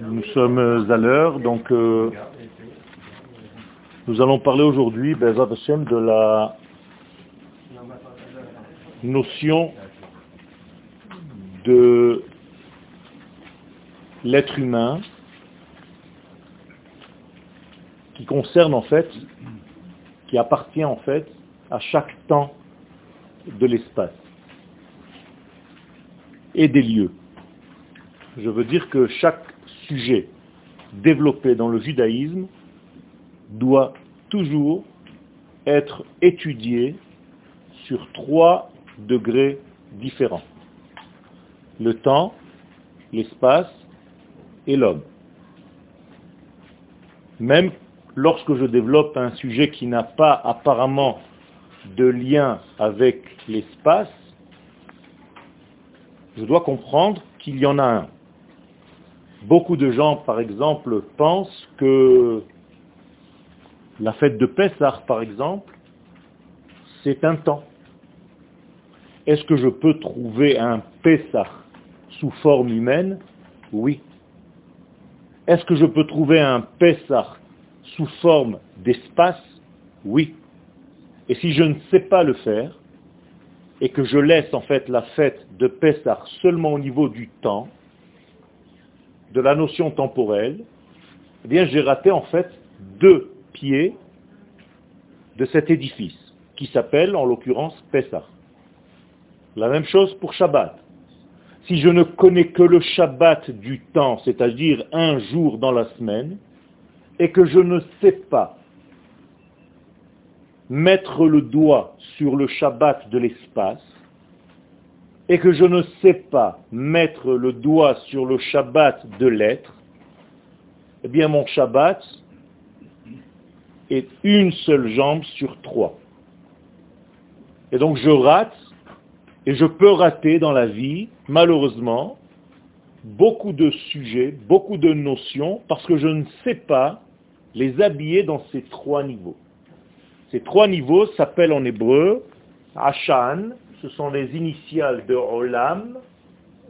Nous sommes à l'heure, donc euh, nous allons parler aujourd'hui, de la notion de l'être humain qui concerne en fait, qui appartient en fait à chaque temps de l'espace et des lieux. Je veux dire que chaque sujet développé dans le judaïsme doit toujours être étudié sur trois degrés différents. Le temps, l'espace et l'homme. Même lorsque je développe un sujet qui n'a pas apparemment de lien avec l'espace, je dois comprendre qu'il y en a un. Beaucoup de gens, par exemple, pensent que la fête de Pessah, par exemple, c'est un temps. Est-ce que je peux trouver un Pessah sous forme humaine? Oui. Est-ce que je peux trouver un Pessah sous forme d'espace? Oui. Et si je ne sais pas le faire, et que je laisse en fait la fête de Pessah seulement au niveau du temps, de la notion temporelle, eh bien j'ai raté en fait deux pieds de cet édifice, qui s'appelle en l'occurrence Pessah. La même chose pour Shabbat. Si je ne connais que le Shabbat du temps, c'est-à-dire un jour dans la semaine, et que je ne sais pas mettre le doigt sur le Shabbat de l'espace, et que je ne sais pas mettre le doigt sur le Shabbat de l'être, eh bien mon Shabbat est une seule jambe sur trois. Et donc je rate, et je peux rater dans la vie, malheureusement, beaucoup de sujets, beaucoup de notions, parce que je ne sais pas les habiller dans ces trois niveaux. Ces trois niveaux s'appellent en hébreu Ashan, ce sont les initiales de Olam,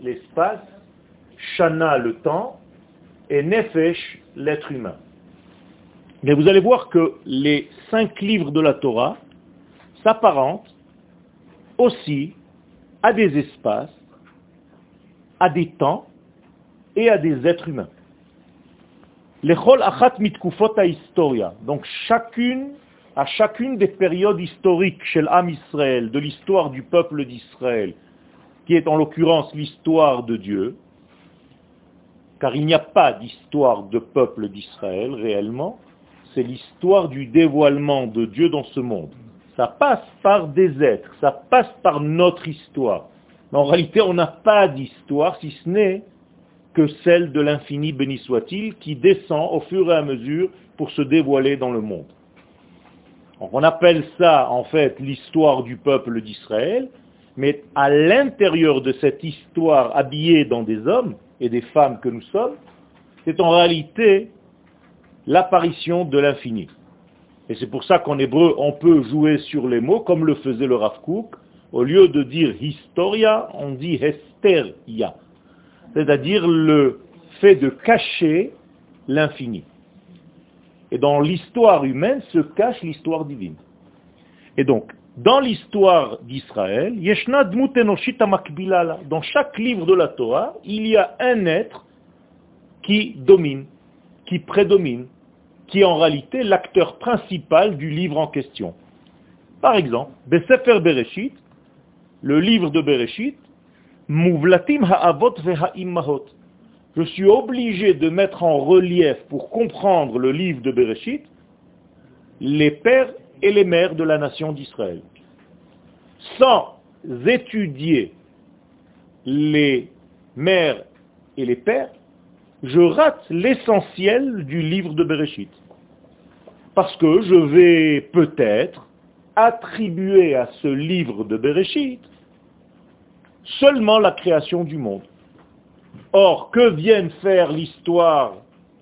l'espace, Shana, le temps, et Nefesh, l'être humain. Mais vous allez voir que les cinq livres de la Torah s'apparentent aussi à des espaces, à des temps et à des êtres humains. Les chol achat mitkufot historia. Donc chacune, à chacune des périodes historiques chez l'âme Israël, de l'histoire du peuple d'Israël, qui est en l'occurrence l'histoire de Dieu, car il n'y a pas d'histoire de peuple d'Israël réellement, c'est l'histoire du dévoilement de Dieu dans ce monde. Ça passe par des êtres, ça passe par notre histoire. Mais en réalité, on n'a pas d'histoire si ce n'est que celle de l'infini béni soit-il, qui descend au fur et à mesure pour se dévoiler dans le monde. On appelle ça en fait l'histoire du peuple d'Israël, mais à l'intérieur de cette histoire habillée dans des hommes et des femmes que nous sommes, c'est en réalité l'apparition de l'infini. Et c'est pour ça qu'en hébreu, on peut jouer sur les mots, comme le faisait le Rav Kook. Au lieu de dire historia, on dit hesteria c'est-à-dire le fait de cacher l'infini. Et dans l'histoire humaine se cache l'histoire divine. Et donc, dans l'histoire d'Israël, dans chaque livre de la Torah, il y a un être qui domine, qui prédomine, qui est en réalité l'acteur principal du livre en question. Par exemple, Besefer Bereshit, le livre de Bereshit, je suis obligé de mettre en relief pour comprendre le livre de Bereshit les pères et les mères de la nation d'Israël. Sans étudier les mères et les pères, je rate l'essentiel du livre de Bereshit. Parce que je vais peut-être attribuer à ce livre de Bereshit seulement la création du monde. Or, que viennent faire l'histoire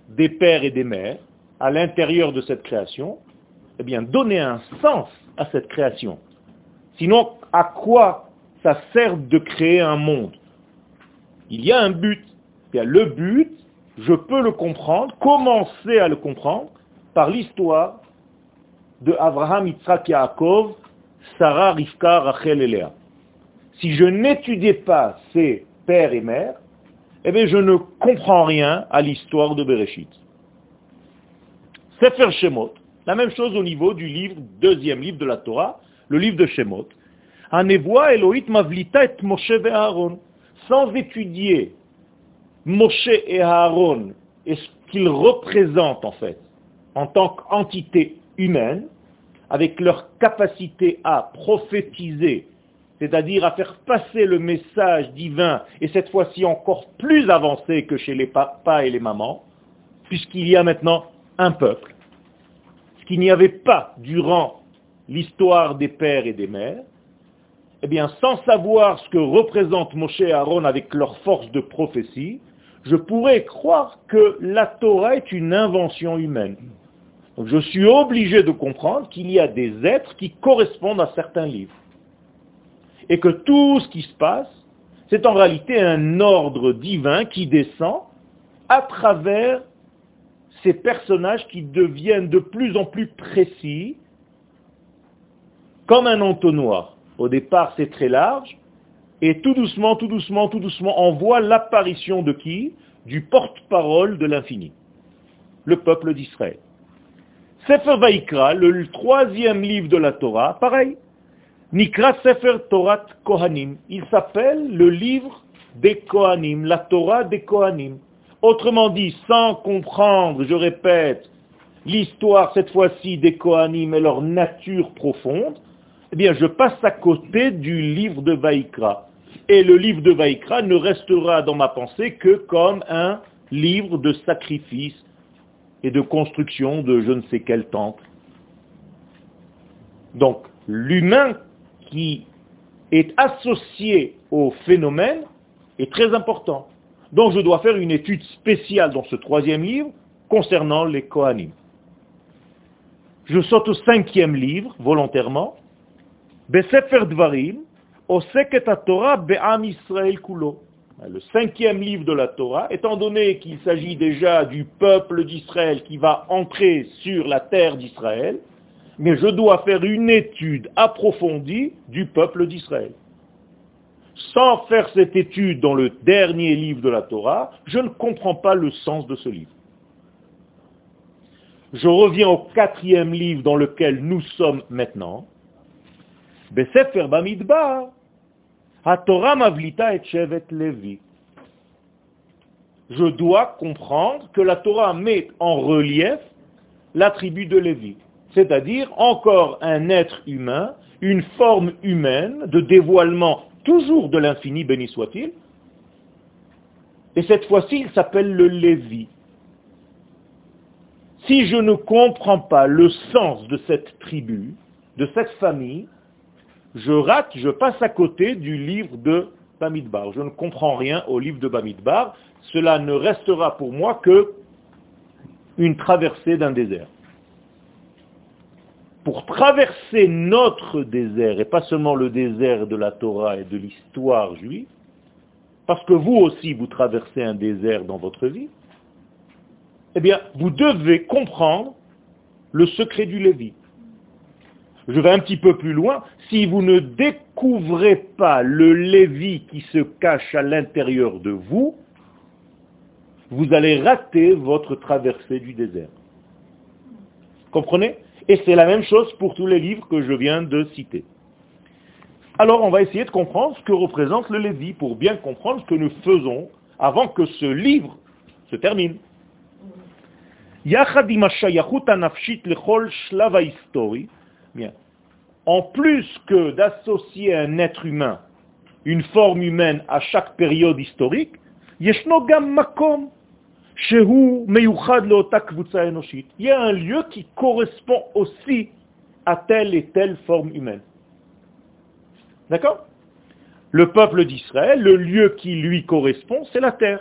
des pères et des mères à l'intérieur de cette création? Eh bien, donner un sens à cette création. Sinon, à quoi ça sert de créer un monde? Il y a un but. A le but, je peux le comprendre, commencer à le comprendre par l'histoire de Abraham, Yitzhak, Yaakov, Sarah, Rivka, Rachel et Léa. Si je n'étudiais pas ces pères et mères, eh bien je ne comprends rien à l'histoire de Bereshit. Sefer Shemot, la même chose au niveau du livre, deuxième livre de la Torah, le livre de Shemot. Anevoa Elohit Mavlita et Moshe Aaron. Sans étudier Moshe et Aaron et ce qu'ils représentent en fait, en tant qu'entité humaine, avec leur capacité à prophétiser, c'est-à-dire à faire passer le message divin, et cette fois-ci encore plus avancé que chez les papas et les mamans, puisqu'il y a maintenant un peuple, ce qu'il n'y avait pas durant l'histoire des pères et des mères, eh bien, sans savoir ce que représente Moshe et Aaron avec leur force de prophétie, je pourrais croire que la Torah est une invention humaine. Je suis obligé de comprendre qu'il y a des êtres qui correspondent à certains livres. Et que tout ce qui se passe, c'est en réalité un ordre divin qui descend à travers ces personnages qui deviennent de plus en plus précis, comme un entonnoir. Au départ, c'est très large, et tout doucement, tout doucement, tout doucement, on voit l'apparition de qui? Du porte-parole de l'infini, le peuple d'Israël. Sefer Vaikra, le troisième livre de la Torah, pareil. Nikra Sefer Torah Kohanim. Il s'appelle le livre des Kohanim, la Torah des Kohanim. Autrement dit, sans comprendre, je répète, l'histoire cette fois-ci des Kohanim et leur nature profonde, eh bien je passe à côté du livre de Vaikra. Et le livre de Vaikra ne restera dans ma pensée que comme un livre de sacrifice, et de construction de je ne sais quel temple. Donc, l'humain qui est associé au phénomène est très important. Donc, je dois faire une étude spéciale dans ce troisième livre concernant les Kohanim. Je saute au cinquième livre, volontairement, Besefer Dvarim, Torah Be'am Israël Kulo. Le cinquième livre de la Torah, étant donné qu'il s'agit déjà du peuple d'Israël qui va entrer sur la terre d'Israël, mais je dois faire une étude approfondie du peuple d'Israël. Sans faire cette étude dans le dernier livre de la Torah, je ne comprends pas le sens de ce livre. Je reviens au quatrième livre dans lequel nous sommes maintenant. Je dois comprendre que la Torah met en relief la tribu de Lévi, c'est-à-dire encore un être humain, une forme humaine de dévoilement toujours de l'infini, béni soit-il. Et cette fois-ci, il s'appelle le Lévi. Si je ne comprends pas le sens de cette tribu, de cette famille, je rate, je passe à côté du livre de Bamidbar. Je ne comprends rien au livre de Bamidbar. Cela ne restera pour moi que une traversée d'un désert. Pour traverser notre désert, et pas seulement le désert de la Torah et de l'histoire juive, parce que vous aussi vous traversez un désert dans votre vie, eh bien, vous devez comprendre le secret du Lévi. Je vais un petit peu plus loin. Si vous ne découvrez pas le Lévi qui se cache à l'intérieur de vous, vous allez rater votre traversée du désert. Comprenez? Et c'est la même chose pour tous les livres que je viens de citer. Alors on va essayer de comprendre ce que représente le Lévi pour bien comprendre ce que nous faisons avant que ce livre se termine. En plus que d'associer un être humain, une forme humaine à chaque période historique, il y a un lieu qui correspond aussi à telle et telle forme humaine. D'accord? Le peuple d'Israël, le lieu qui lui correspond, c'est la terre.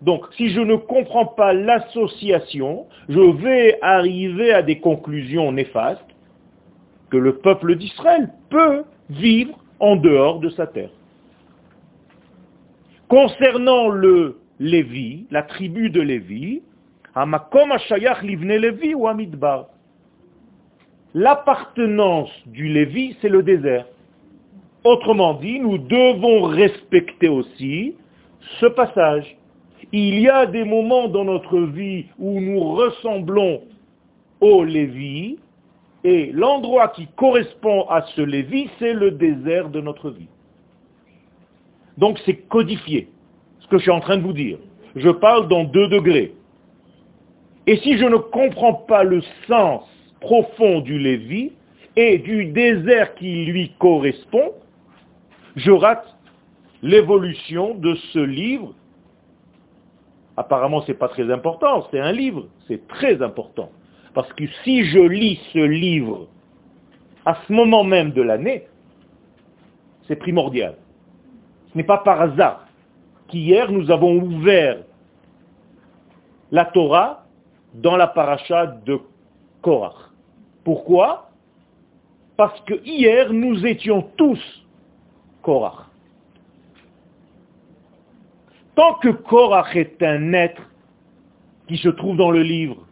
Donc, si je ne comprends pas l'association, je vais arriver à des conclusions néfastes que le peuple d'Israël peut vivre en dehors de sa terre. Concernant le Lévi, la tribu de Lévi, Hamakom Hashayach Livne Lévi ou Amidbar. L'appartenance du Lévi, c'est le désert. Autrement dit, nous devons respecter aussi ce passage. Il y a des moments dans notre vie où nous ressemblons au Lévi, et l'endroit qui correspond à ce Lévi, c'est le désert de notre vie. Donc c'est codifié, que je suis en train de vous dire. Je parle dans deux degrés. Et si je ne comprends pas le sens profond du Lévi et du désert qui lui correspond, je rate l'évolution de ce livre. Apparemment, ce n'est pas très important, c'est un livre, c'est très important. Parce que si je lis ce livre à ce moment même de l'année, c'est primordial. Ce n'est pas par hasard qu'hier nous avons ouvert la Torah dans la paracha de Korach. Pourquoi? Parce que hier nous étions tous Korach. Tant que Korach est un être qui se trouve dans le livre,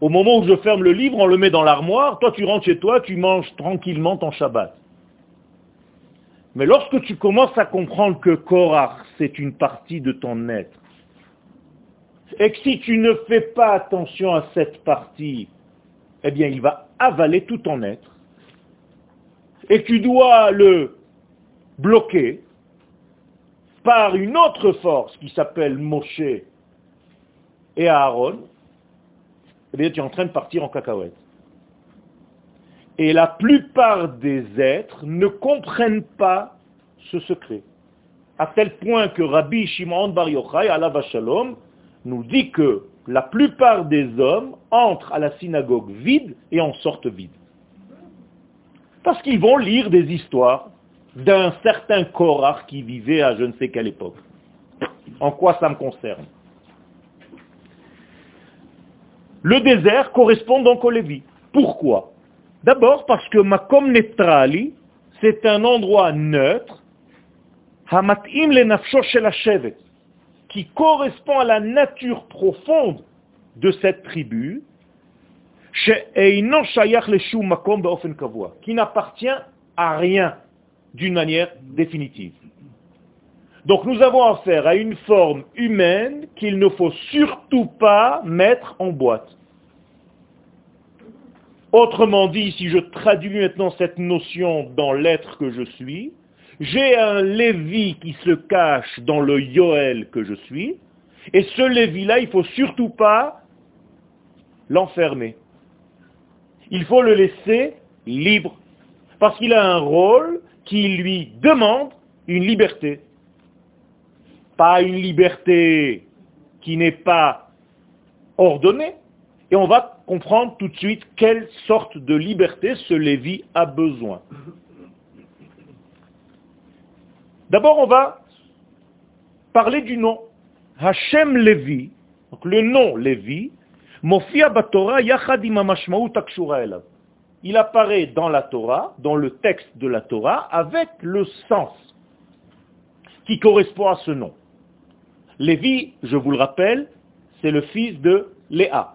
au moment où je ferme le livre, on le met dans l'armoire, toi tu rentres chez toi, tu manges tranquillement ton Shabbat. Mais lorsque tu commences à comprendre que Korach, c'est une partie de ton être, et que si tu ne fais pas attention à cette partie, eh bien il va avaler tout ton être, et tu dois le bloquer par une autre force qui s'appelle Moshe et Aaron, eh bien tu es en train de partir en cacahuète. Et la plupart des êtres ne comprennent pas ce secret. À tel point que Rabbi Shimon Bar Yochai, Allah Shalom, nous dit que la plupart des hommes entrent à la synagogue vide et en sortent vide. Parce qu'ils vont lire des histoires d'un certain Korach qui vivait à je ne sais quelle époque. En quoi ça me concerne? Le désert correspond donc au Lévi. Pourquoi? D'abord parce que Makom Netrali, c'est un endroit neutre, qui correspond à la nature profonde de cette tribu, qui n'appartient à rien d'une manière définitive. Donc nous avons affaire à une forme humaine qu'il ne faut surtout pas mettre en boîte. Autrement dit, si je traduis maintenant cette notion dans l'être que je suis, j'ai un Lévi qui se cache dans le Yoel que je suis, et ce Lévi-là, il ne faut surtout pas l'enfermer. Il faut le laisser libre, parce qu'il a un rôle qui lui demande une liberté. Pas une liberté qui n'est pas ordonnée, et on va comprendre tout de suite quelle sorte de liberté ce Lévi a besoin. D'abord, on va parler du nom. Hachem Lévi, donc le nom Lévi, Mofia Batora Yachad Il apparaît dans la Torah, dans le texte de la Torah, avec le sens qui correspond à ce nom. Lévi, je vous le rappelle, c'est le fils de Léa.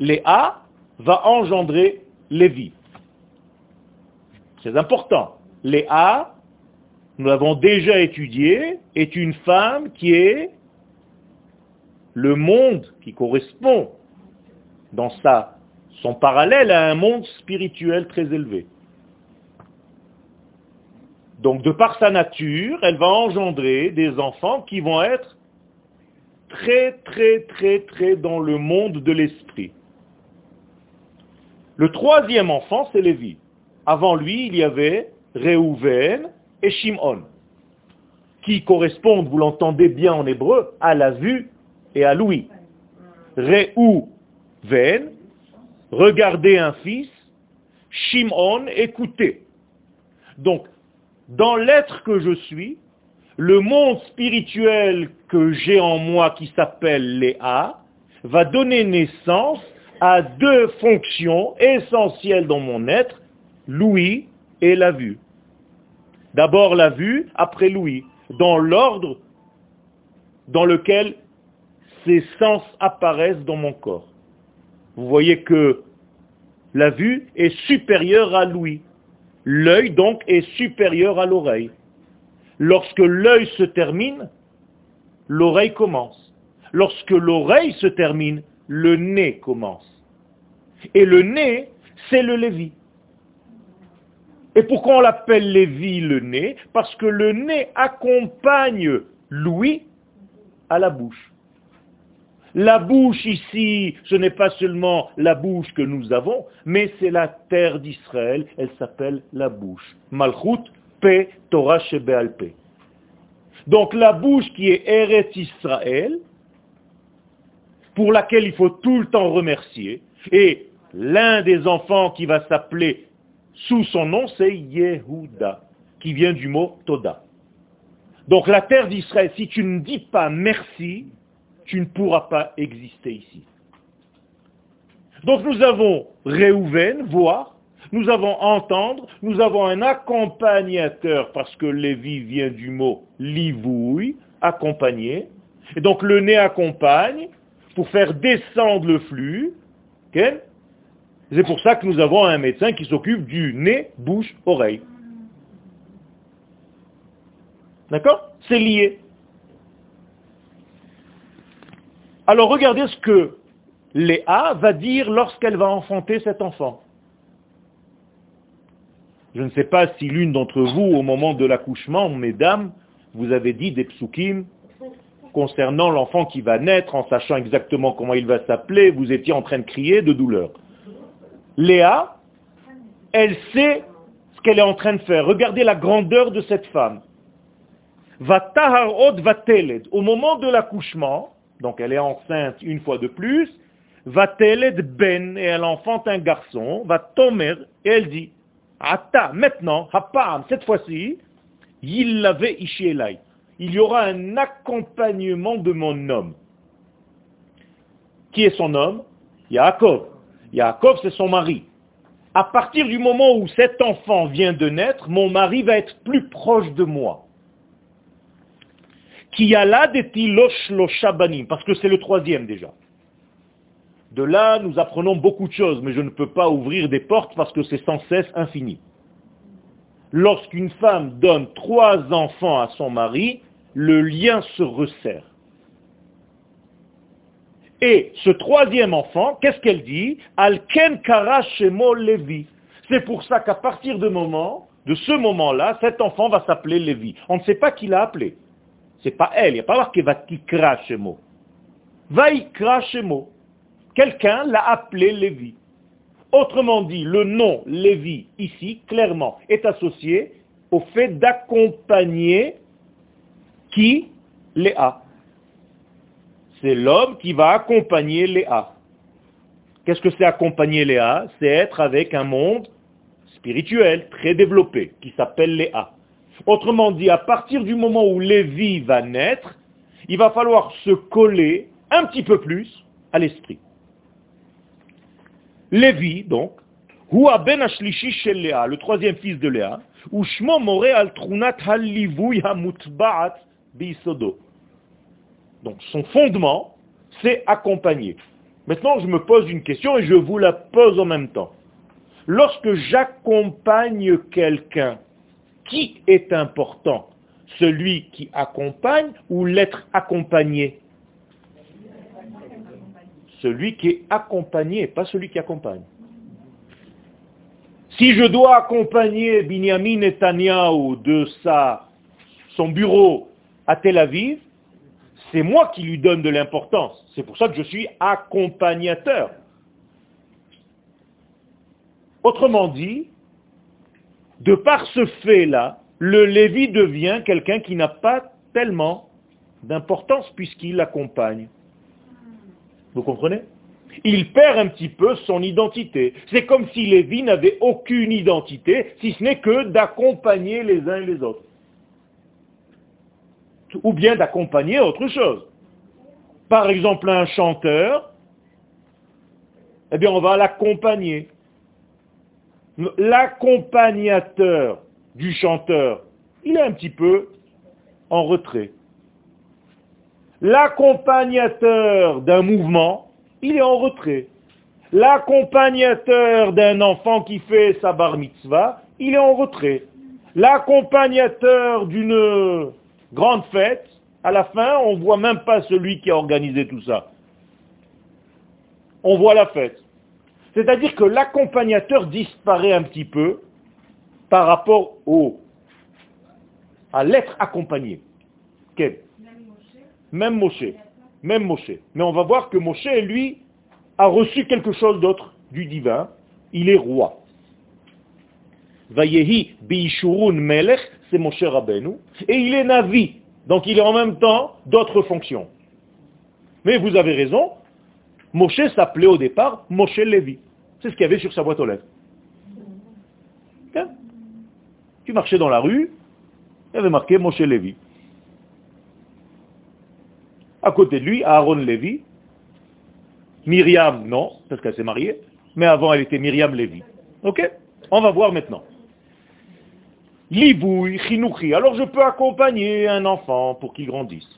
Léa va engendrer Lévi. C'est important. Léa nous l'avons déjà étudié, est une femme qui est le monde qui correspond dans sa, son parallèle à un monde spirituel très élevé. Donc de par sa nature, elle va engendrer des enfants qui vont être très très très très dans le monde de l'esprit. Le troisième enfant, c'est Lévi. Avant lui, il y avait Réhouven, et Shimon, qui correspondent, vous l'entendez bien en hébreu, à la vue et à l'ouïe. Réou, ven, regardez un fils, Shimon, écoutez. Donc, dans l'être que je suis, le monde spirituel que j'ai en moi qui s'appelle Léa va donner naissance à deux fonctions essentielles dans mon être, l'ouïe et la vue. D'abord la vue, après l'ouïe, dans l'ordre dans lequel ces sens apparaissent dans mon corps. Vous voyez que la vue est supérieure à l'ouïe. L'œil donc est supérieur à l'oreille. Lorsque l'œil se termine, l'oreille commence. Lorsque l'oreille se termine, le nez commence. Et le nez, c'est le Lévi. Et pourquoi on l'appelle Lévi le nez? Parce que le nez accompagne l'ouïe à la bouche. La bouche ici, ce n'est pas seulement la bouche que nous avons, mais c'est la terre d'Israël, elle s'appelle la bouche. Malchut, Pe, Torah, Shebealpe. Donc la bouche qui est Eretz Israël, pour laquelle il faut tout le temps remercier, et l'un des enfants qui va s'appeler sous son nom, c'est Yehuda, qui vient du mot Toda. Donc la terre d'Israël, si tu ne dis pas merci, tu ne pourras pas exister ici. Donc nous avons Réhouven, voir, nous avons entendre, nous avons un accompagnateur, parce que Lévi vient du mot livouille, accompagner. Et donc le nez accompagne pour faire descendre le flux. C'est pour ça que nous avons un médecin qui s'occupe du nez, bouche, oreille. D'accord? C'est lié. Alors regardez ce que Léa va dire lorsqu'elle va enfanter cet enfant. Je ne sais pas si l'une d'entre vous, au moment de l'accouchement, mesdames, vous avez dit des psukim concernant l'enfant qui va naître, en sachant exactement comment il va s'appeler, vous étiez en train de crier de douleur. Léa, elle sait ce qu'elle est en train de faire. Regardez la grandeur de cette femme. Va Au moment de l'accouchement, donc elle est enceinte une fois de plus, va ben, et elle enfante un garçon, va tomer, et elle dit, ata, maintenant, hapam, cette fois-ci, il l'avait Il y aura un accompagnement de mon homme. Qui est son homme? Yaakov. Yaakov, c'est son mari. À partir du moment où cet enfant vient de naître, mon mari va être plus proche de moi. Qui a là des parce que c'est le troisième déjà. De là, nous apprenons beaucoup de choses, mais je ne peux pas ouvrir des portes parce que c'est sans cesse infini. Lorsqu'une femme donne trois enfants à son mari, le lien se resserre. Et ce troisième enfant, qu'est-ce qu'elle dit Alken kara Levi. C'est pour ça qu'à partir de, moment, de ce moment-là, cet enfant va s'appeler Lévi. On ne sait pas qui l'a appelé. C'est pas elle, il n'y a pas marqué Vatikra Shemo. Vaikra Shemo. Quelqu'un l'a appelé Lévi. Autrement dit, le nom Lévi, ici, clairement, est associé au fait d'accompagner qui Léa. C'est l'homme qui va accompagner Léa. Qu'est-ce que c'est accompagner Léa? C'est être avec un monde spirituel très développé qui s'appelle Léa. Autrement dit, à partir du moment où Lévi va naître, il va falloir se coller un petit peu plus à l'esprit. Lévi, donc, ben shel Léa, le troisième fils de Léa, ou shmo more al trunat hamutba'at bisodo. Donc son fondement, c'est accompagner. Maintenant, je me pose une question et je vous la pose en même temps. Lorsque j'accompagne quelqu'un, qui est important? Celui qui accompagne ou l'être accompagné? Celui qui est accompagné, pas celui qui accompagne. Si je dois accompagner Binyamin Netanyahu de sa, son bureau à Tel Aviv, c'est moi qui lui donne de l'importance. C'est pour ça que je suis accompagnateur. Autrement dit, de par ce fait-là, le Lévi devient quelqu'un qui n'a pas tellement d'importance puisqu'il l'accompagne. Vous comprenez? Il perd un petit peu son identité. C'est comme si Lévi n'avait aucune identité, si ce n'est que d'accompagner les uns et les autres ou bien d'accompagner autre chose. Par exemple, un chanteur, eh bien, on va l'accompagner. L'accompagnateur du chanteur, il est un petit peu en retrait. L'accompagnateur d'un mouvement, il est en retrait. L'accompagnateur d'un enfant qui fait sa bar mitzvah, il est en retrait. L'accompagnateur d'une grande fête, à la fin, on ne voit même pas celui qui a organisé tout ça. On voit la fête. C'est-à-dire que l'accompagnateur disparaît un petit peu par rapport au, à l'être accompagné. Même Moshe. Même Moshe. Mais on va voir que Moshe, lui, a reçu quelque chose d'autre du divin. Il est roi. Vayehi biishurun melech, c'est Moshe Rabbeinu. Et il est navi. Donc il est en même temps d'autres fonctions. Mais vous avez raison, Moshe s'appelait au départ Moshe Levi. C'est ce qu'il y avait sur sa boîte aux lettres. Tu marchais dans la rue, il y avait marqué Moshe Levi. À côté de lui, Aaron Levi. Myriam, non, parce qu'elle s'est mariée. Mais avant, elle était Myriam Levi. Ok On va voir maintenant. Libouille, chinouchi. Alors je peux accompagner un enfant pour qu'il grandisse.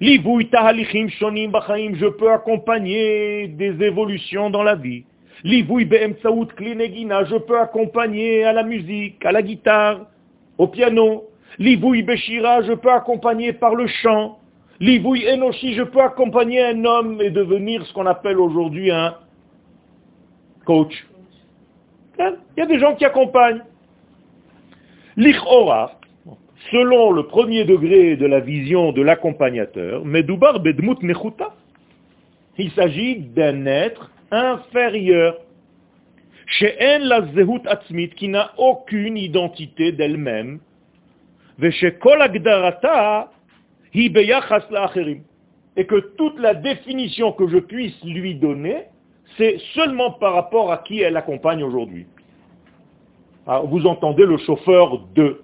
Libouille, tahalichim, shonim, bachaim. Je peux accompagner des évolutions dans la vie. Livouille, be'emtsaout, klinegina. Je peux accompagner à la musique, à la guitare, au piano. Livouille, beshira. Je peux accompagner par le chant. Livouille, enoshi. Je peux accompagner un homme et devenir ce qu'on appelle aujourd'hui un coach. Hein? Il y a des gens qui accompagnent. L'Ichora, selon le premier degré de la vision de l'accompagnateur, Medoubar Bedmut Nechuta. Il s'agit d'un être inférieur. Chez la Zehut Atzmit, qui n'a aucune identité d'elle-même. Et que toute la définition que je puisse lui donner, c'est seulement par rapport à qui elle accompagne aujourd'hui. Ah, vous entendez le chauffeur de.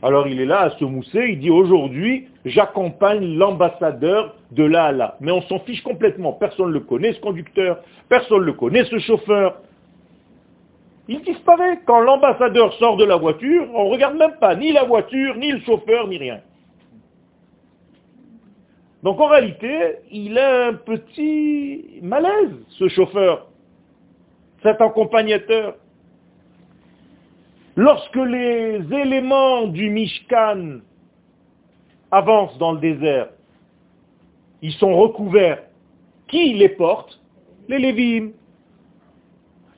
Alors il est là à se mousser, il dit aujourd'hui, j'accompagne l'ambassadeur de là à là. Mais on s'en fiche complètement, personne ne le connaît ce conducteur, personne ne le connaît ce chauffeur. Il disparaît. Quand l'ambassadeur sort de la voiture, on ne regarde même pas ni la voiture, ni le chauffeur, ni rien. Donc en réalité, il a un petit malaise, ce chauffeur, cet accompagnateur. Lorsque les éléments du Mishkan avancent dans le désert, ils sont recouverts. Qui les porte? Les Lévim.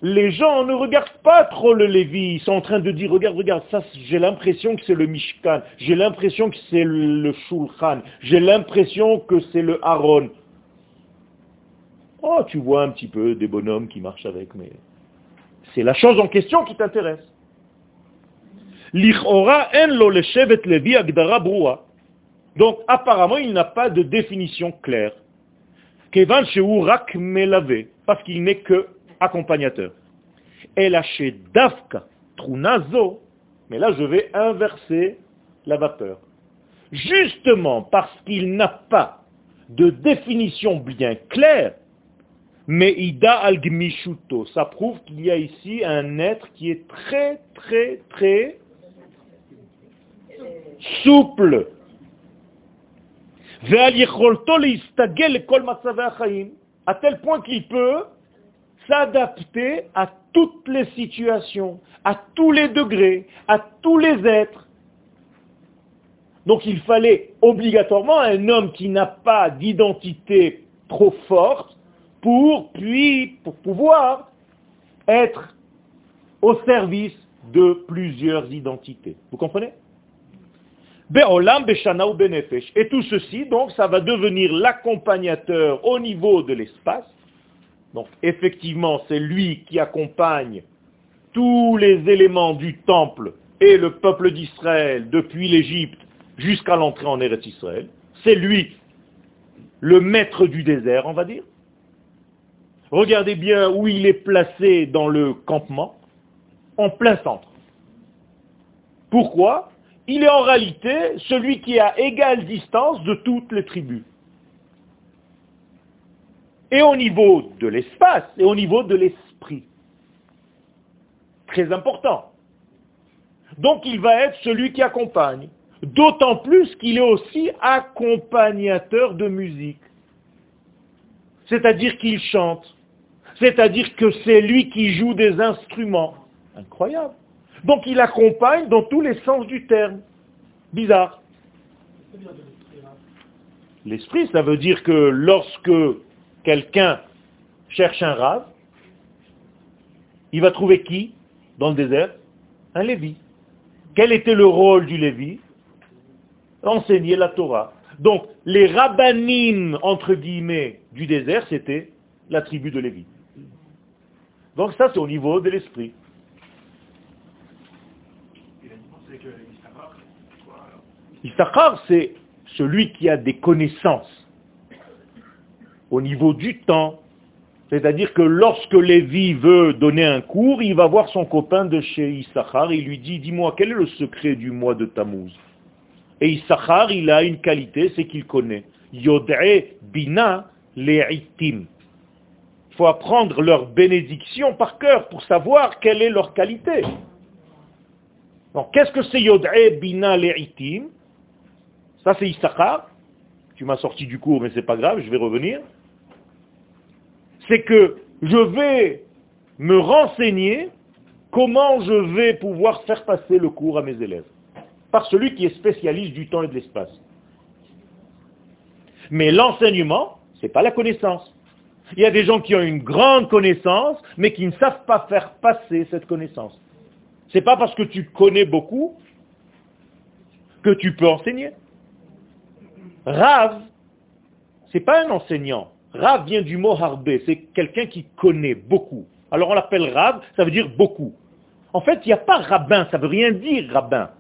Les gens ne regardent pas trop le Lévi. Ils sont en train de dire, regarde, regarde, ça, j'ai l'impression que c'est le Mishkan. J'ai l'impression que c'est le Shulchan. J'ai l'impression que c'est le Aaron. Oh, tu vois un petit peu des bonhommes qui marchent avec, mais c'est la chose en question qui t'intéresse. Donc apparemment, il n'a pas de définition claire. Parce qu'il n'est que accompagnateur. Dafka, Trunazo, mais là je vais inverser la vapeur. Justement parce qu'il n'a pas de définition bien claire, mais Ida al -gmishuto, ça prouve qu'il y a ici un être qui est très très très souple. À tel point qu'il peut s'adapter à toutes les situations, à tous les degrés, à tous les êtres. Donc il fallait obligatoirement un homme qui n'a pas d'identité trop forte pour, pour pouvoir être au service de plusieurs identités. Vous comprenez? Et tout ceci, donc, ça va devenir l'accompagnateur au niveau de l'espace. Donc, effectivement, c'est lui qui accompagne tous les éléments du temple et le peuple d'Israël depuis l'Égypte jusqu'à l'entrée en Eretz Israël. C'est lui le maître du désert, on va dire. Regardez bien où il est placé dans le campement, en plein centre. Pourquoi? Il est en réalité celui qui est à égale distance de toutes les tribus. Et au niveau de l'espace et au niveau de l'esprit. très important. Donc il va être celui qui accompagne. D'autant plus qu'il est aussi accompagnateur de musique. C'est-à-dire qu'il chante. C'est-à-dire que c'est lui qui joue des instruments. Incroyable. Donc il accompagne dans tous les sens du terme. Bizarre. L'esprit, ça veut dire que lorsque quelqu'un cherche un rave, il va trouver qui dans le désert? Un Lévi. Quel était le rôle du Lévi? Enseigner la Torah. Donc, les rabbinim, entre guillemets, du désert, c'était la tribu de Lévi. Donc ça, c'est au niveau de l'esprit. Issachar, c'est celui qui a des connaissances au niveau du temps. C'est-à-dire que lorsque Lévi veut donner un cours, il va voir son copain de chez Issachar il lui dit, dis-moi, quel est le secret du mois de Tammuz? Et Issachar, il a une qualité, c'est qu'il connaît. Yod'e bina le'itim. Il faut apprendre leur bénédiction par cœur pour savoir quelle est leur qualité. Donc, qu'est-ce que c'est Yod'e bina le'itim? Ça, c'est Issachar. Tu m'as sorti du cours, mais c'est pas grave, je vais revenir. C'est que je vais me renseigner comment je vais pouvoir faire passer le cours à mes élèves. Par celui qui est spécialiste du temps et de l'espace. Mais l'enseignement, ce n'est pas la connaissance. Il y a des gens qui ont une grande connaissance, mais qui ne savent pas faire passer cette connaissance. Ce n'est pas parce que tu connais beaucoup que tu peux enseigner. Rav, c'est pas un enseignant. Rav vient du mot harbé, c'est quelqu'un qui connaît beaucoup. Alors on l'appelle Rav, ça veut dire beaucoup. En fait, il n'y a pas rabbin, ça veut rien dire rabbin.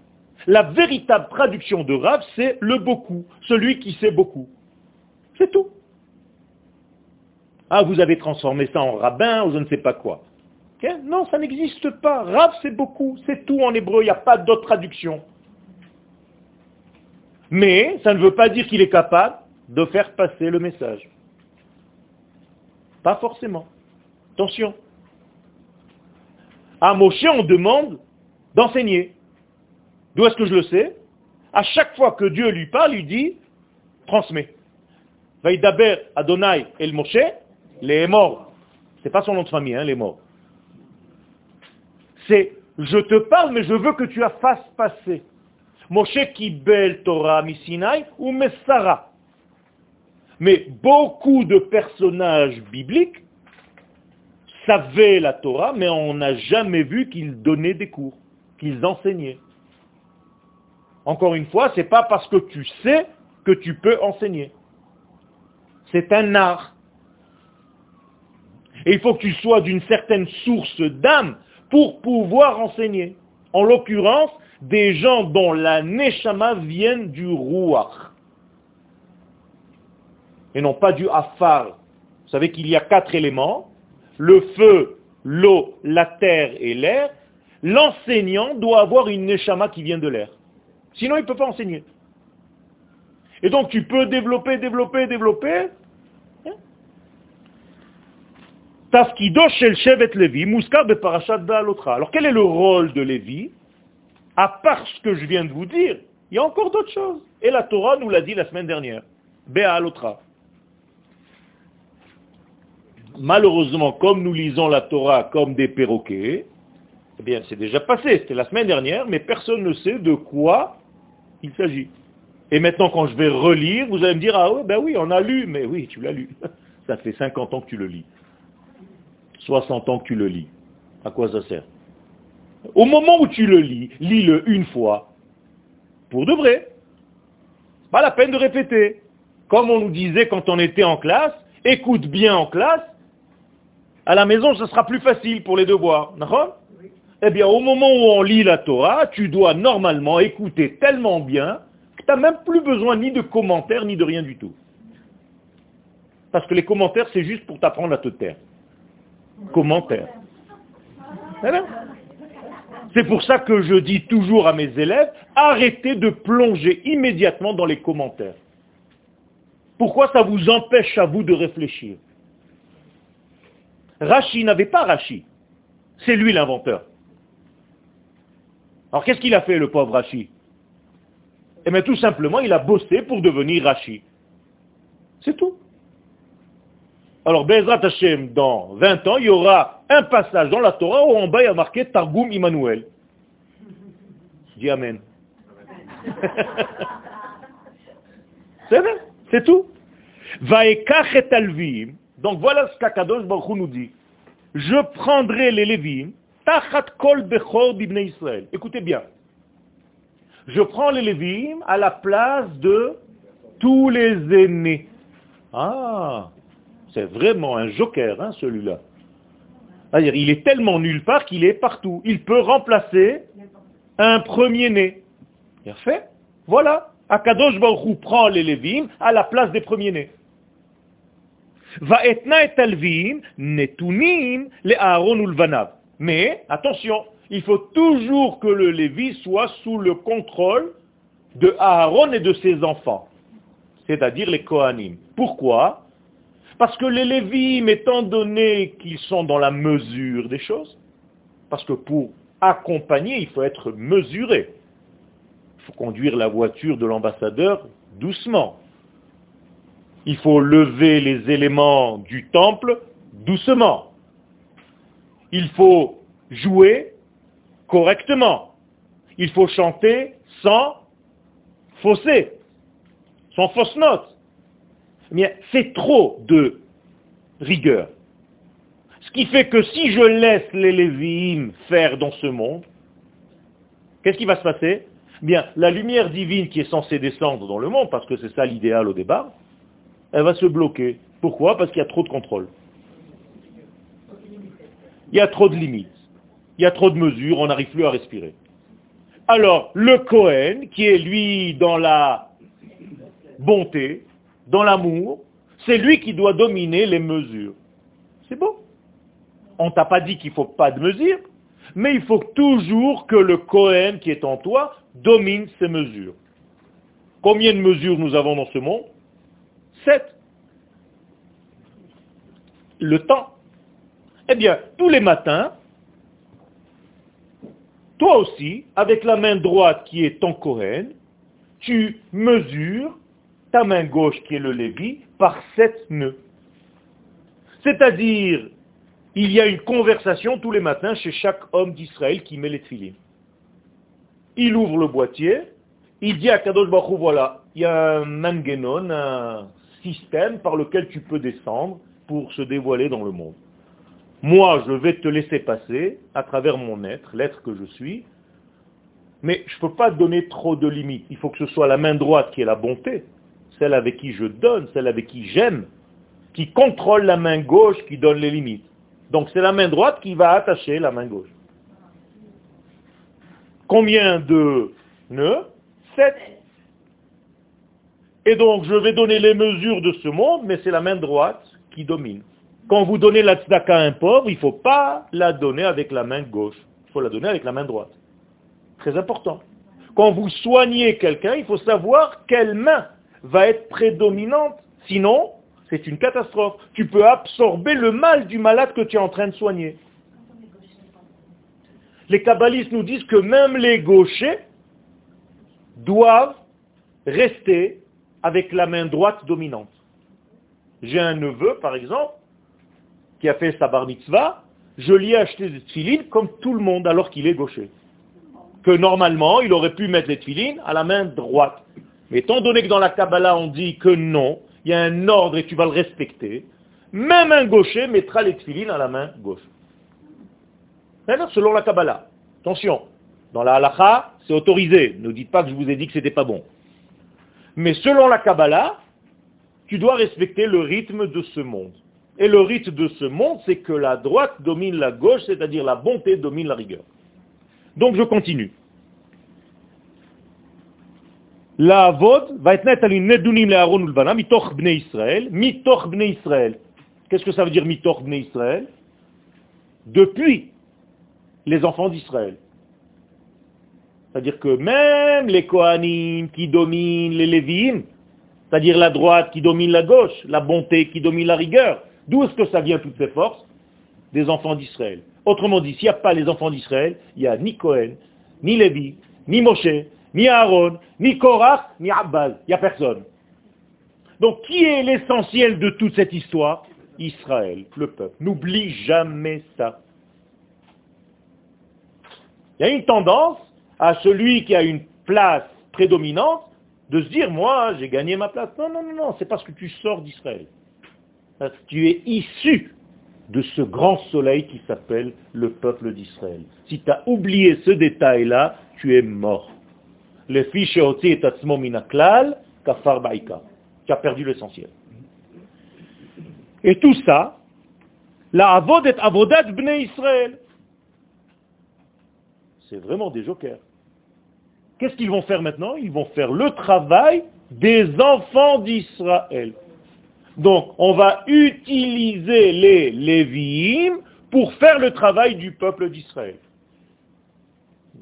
La véritable traduction de Rav, c'est le beaucoup, celui qui sait beaucoup. C'est tout. Ah, vous avez transformé ça en rabbin ou je ne sais pas quoi. non, ça n'existe pas. Rav, c'est beaucoup, c'est tout en hébreu, il n'y a pas d'autre traduction. Mais ça ne veut pas dire qu'il est capable de faire passer le message. Pas forcément. Attention. À Moshe, on demande d'enseigner. D'où est-ce que je le sais? À chaque fois que Dieu lui parle, il dit, transmets. Vaïdaber Adonai El Moshe, les morts. C'est pas son nom de famille, hein, les morts. C'est, je te parle, mais je veux que tu la fasses passer. Moshe Kibel Torah Misinai ou Messara. Mais beaucoup de personnages bibliques savaient la Torah, mais on n'a jamais vu qu'ils donnaient des cours, qu'ils enseignaient. Encore une fois, ce n'est pas parce que tu sais que tu peux enseigner. C'est un art. Et il faut que tu sois d'une certaine source d'âme pour pouvoir enseigner. En l'occurrence, des gens dont la neshama vient du rouach. Et non pas du afar. Vous savez qu'il y a quatre éléments. Le feu, l'eau, la terre et l'air. L'enseignant doit avoir une neshama qui vient de l'air. Sinon, il ne peut pas enseigner. Et donc, tu peux développer, développer, développer. Hein? Alors, quel est le rôle de Lévi à part ce que je viens de vous dire, il y a encore d'autres choses. Et la Torah nous l'a dit la semaine dernière. Béa l'autra. Malheureusement, comme nous lisons la Torah comme des perroquets, eh bien, c'est déjà passé, c'était la semaine dernière, mais personne ne sait de quoi il s'agit. Et maintenant, quand je vais relire, vous allez me dire, ah ouais, ben oui, on a lu, mais oui, tu l'as lu. Ça fait 50 ans que tu le lis. 60 ans que tu le lis. À quoi ça sert? Au moment où tu le lis, lis-le une fois, pour de vrai. Pas la peine de répéter. Comme on nous disait quand on était en classe, écoute bien en classe, à la maison ce sera plus facile pour les devoirs. Eh bien, au moment où on lit la Torah, tu dois normalement écouter tellement bien que tu n'as même plus besoin ni de commentaires, ni de rien du tout. Parce que les commentaires, c'est juste pour t'apprendre à te taire. Commentaires. C'est pour ça que je dis toujours à mes élèves, arrêtez de plonger immédiatement dans les commentaires. Pourquoi ça vous empêche à vous de réfléchir? Rachi n'avait pas Rachi. C'est lui l'inventeur. Alors qu'est-ce qu'il a fait le pauvre Rashi Eh bien tout simplement, il a bossé pour devenir Rashi. C'est tout. Alors, Bezrat Hashem, dans 20 ans, il y aura un passage dans la Torah où en bas il y a marqué Targum Immanuel. Dis Amen. c'est tout. Vaekach et alvim. Donc voilà ce qu'Akadosh Baruch nous dit. Je prendrai les Lévim, tachat kol bechor d'Ibn Israël. Écoutez bien. Je prends les Lévim à la place de tous les aînés. Ah, c'est vraiment un joker, hein, celui-là. C'est-à-dire, il est tellement nulle part qu'il est partout. Il peut remplacer un premier-né. a fait. Voilà. Akadosh Baruch prend les Lévim à la place des premiers-nés. Va etna et alvim netunim le Aaron ulvanav. Mais, attention, il faut toujours que le Lévi soit sous le contrôle de Aaron et de ses enfants, c'est-à-dire les Kohanim. Pourquoi? Parce que les Lévim, étant donné qu'ils sont dans la mesure des choses, parce que pour accompagner, il faut être mesuré. Il faut conduire la voiture de l'ambassadeur doucement. Il faut lever les éléments du temple doucement. Il faut jouer correctement. Il faut chanter sans fausser, sans fausse note. C'est trop de rigueur. Ce qui fait que si je laisse les Lévim faire dans ce monde, qu'est-ce qui va se passer? Bien, la lumière divine qui est censée descendre dans le monde, parce que c'est ça l'idéal au départ, elle va se bloquer. Pourquoi? Parce qu'il y a trop de contrôle. Il y a trop de limites. Il y a trop de mesures, on n'arrive plus à respirer. Alors, le Cohen, qui est lui dans la bonté, dans l'amour, c'est lui qui doit dominer les mesures. C'est beau. On t'a pas dit qu'il faut pas de mesures, mais il faut toujours que le Cohen qui est en toi domine ces mesures. Combien de mesures nous avons dans ce monde? Sept. Le temps. Eh bien, tous les matins, toi aussi, avec la main droite qui est ton Kohen, tu mesures ta main gauche qui est le Lévi par sept nœuds. C'est-à-dire, il y a une conversation tous les matins chez chaque homme d'Israël qui met les tefilines. Il ouvre le boîtier, il dit à Kadosh Baruch voilà, il y a un mangenon, un système par lequel tu peux descendre pour se dévoiler dans le monde. Moi, je vais te laisser passer à travers mon être, l'être que je suis, mais je ne peux pas donner trop de limites. Il faut que ce soit la main droite qui est la bonté, celle avec qui je donne, celle avec qui j'aime, qui contrôle la main gauche qui donne les limites. Donc c'est la main droite qui va attacher la main gauche. Combien de nœuds? Sept. Et donc je vais donner les mesures de ce monde, mais c'est la main droite qui domine. Quand vous donnez la tzedaka à un pauvre, il ne faut pas la donner avec la main gauche. Il faut la donner avec la main droite. Très important. Quand vous soignez quelqu'un, il faut savoir quelle main va être prédominante. Sinon, c'est une catastrophe. Tu peux absorber le mal du malade que tu es en train de soigner. Les kabbalistes nous disent que même les gauchers doivent rester avec la main droite dominante. J'ai un neveu, par exemple, qui a fait sa bar mitzvah, je lui ai acheté des tfilines comme tout le monde alors qu'il est gaucher. Que normalement, il aurait pu mettre les tfilines à la main droite. Mais étant donné que dans la Kabbalah on dit que non, il y a un ordre et tu vas le respecter, même un gaucher mettra les tfilines à la main gauche. Maintenant, selon la Kabbalah. Attention, dans la halacha, c'est autorisé. Ne dites pas que je vous ai dit que c'était pas bon. Mais selon la Kabbalah, tu dois respecter le rythme de ce monde. Et le rite de ce monde, c'est que la droite domine la gauche, c'est-à-dire la bonté domine la rigueur. Donc je continue. La vod va être net à l'unedunim le Aaron mitoch bnei Israël, mitoch bnei Israël. Qu'est-ce que ça veut dire mitoch bnei Israël Depuis les enfants d'Israël. C'est-à-dire que même les Kohanim qui dominent les Lévim, c'est-à-dire la droite qui domine la gauche, la bonté qui domine la rigueur, D'où est-ce que ça vient toutes ces forces? Des enfants d'Israël. Autrement dit, s'il n'y a pas les enfants d'Israël, il n'y a ni Cohen, ni Lévi, ni Moshe, ni Aaron, ni Korach, ni Abbas. Il n'y a personne. Donc qui est l'essentiel de toute cette histoire? Israël, le peuple. N'oublie jamais ça. Il y a une tendance à celui qui a une place prédominante de se dire, moi, j'ai gagné ma place. Non, non, non, non, c'est parce que tu sors d'Israël. Tu es issu de ce grand soleil qui s'appelle le peuple d'Israël. Si tu as oublié ce détail-là, tu es mort. Le fiche et minaklal, kafar baïka. Tu as perdu l'essentiel. Et tout ça, la avodet avodat bnei Israël. C'est vraiment des jokers. Qu'est-ce qu'ils vont faire maintenant? Ils vont faire le travail des enfants d'Israël. Donc, on va utiliser les Lévi'im pour faire le travail du peuple d'Israël.